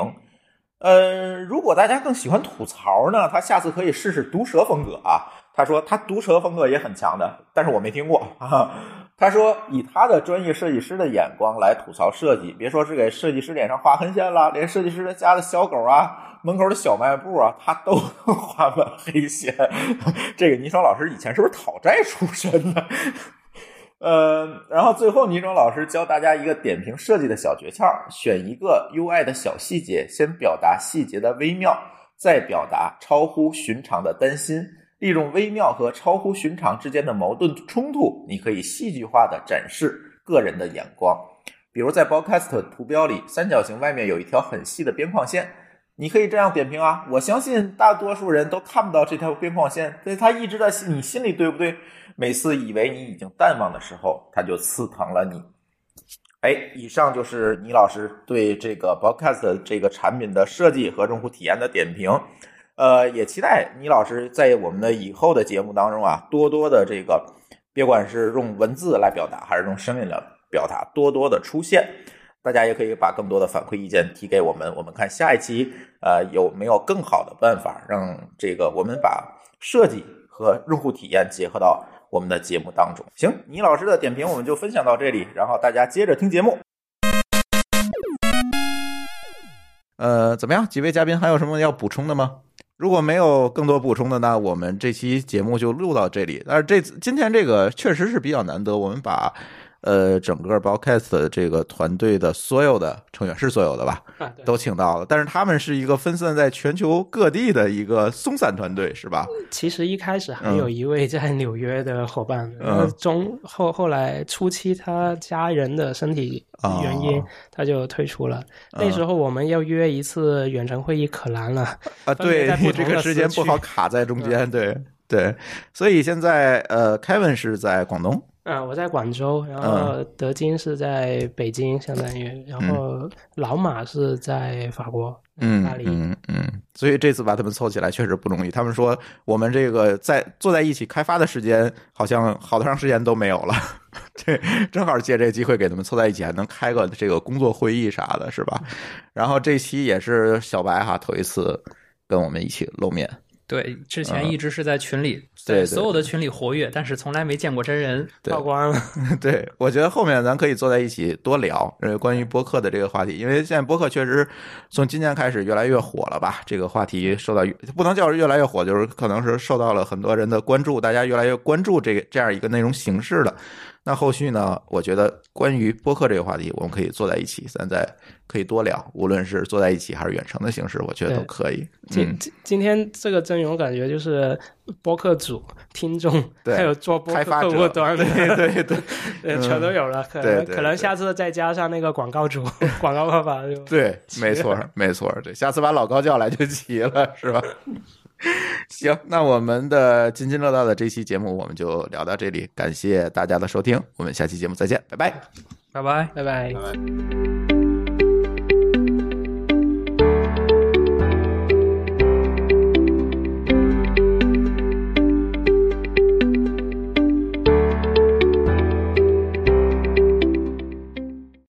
呃，如果大家更喜欢吐槽呢，他下次可以试试毒舌风格啊。他说他毒舌风格也很强的，但是我没听过啊。他说以他的专业设计师的眼光来吐槽设计，别说是给设计师脸上画横线了，连设计师家的小狗啊、门口的小卖部啊，他都画满黑线。这个倪双老师以前是不是讨债出身的？呃，然后最后倪双老师教大家一个点评设计的小诀窍：选一个 UI 的小细节，先表达细节的微妙，再表达超乎寻常的担心。利用微妙和超乎寻常之间的矛盾冲突，你可以戏剧化的展示个人的眼光。比如在 Podcast 图标里，三角形外面有一条很细的边框线，你可以这样点评啊。我相信大多数人都看不到这条边框线，所以它一直在你心里，对不对？每次以为你已经淡忘的时候，它就刺疼了你。哎，以上就是倪老师对这个 Podcast 这个产品的设计和用户体验的点评。呃，也期待倪老师在我们的以后的节目当中啊，多多的这个，别管是用文字来表达，还是用声音来表达，多多的出现。大家也可以把更多的反馈意见提给我们，我们看下一期呃有没有更好的办法，让这个我们把设计和用户体验结合到我们的节目当中。行，倪老师的点评我们就分享到这里，然后大家接着听节目。呃，怎么样？几位嘉宾还有什么要补充的吗？如果没有更多补充的，那我们这期节目就录到这里。但是这今天这个确实是比较难得，我们把。呃，整个 Broadcast 这个团队的所有的成员是所有的吧，都请到了。但是他们是一个分散在全球各地的一个松散团队，是吧？其实一开始还有一位在纽约的伙伴，中后后来初期他家人的身体原因，他就退出了。那时候我们要约一次远程会议可难了啊！对，这个时间不好卡在中间，对对。所以现在呃，Kevin 是在广东。嗯，我在广州，然后德金是在北京，相当于，然后老马是在法国，嗯，巴黎，嗯嗯，所以这次把他们凑起来确实不容易。他们说我们这个在坐在一起开发的时间，好像好长时间都没有了，这正好借这个机会给他们凑在一起，还能开个这个工作会议啥的，是吧？然后这期也是小白哈头一次跟我们一起露面。对，之前一直是在群里，对所有的群里活跃，但是从来没见过真人曝光了。对，我觉得后面咱可以坐在一起多聊，呃，关于播客的这个话题，因为现在播客确实从今年开始越来越火了吧？这个话题受到不能叫越来越火，就是可能是受到了很多人的关注，大家越来越关注这个这样一个内容形式了。那后续呢？我觉得关于播客这个话题，我们可以坐在一起，咱再可以多聊。无论是坐在一起还是远程的形式，我觉得都可以。今今今天这个阵容感觉就是播客组、听众，还有做播客客户端的，对对对，全都有了。可能可能下次再加上那个广告主、广告爸爸对，没错没错，对，下次把老高叫来就齐了，是吧？行，那我们的津津乐道的这期节目我们就聊到这里，感谢大家的收听，我们下期节目再见，拜拜，拜拜，拜拜。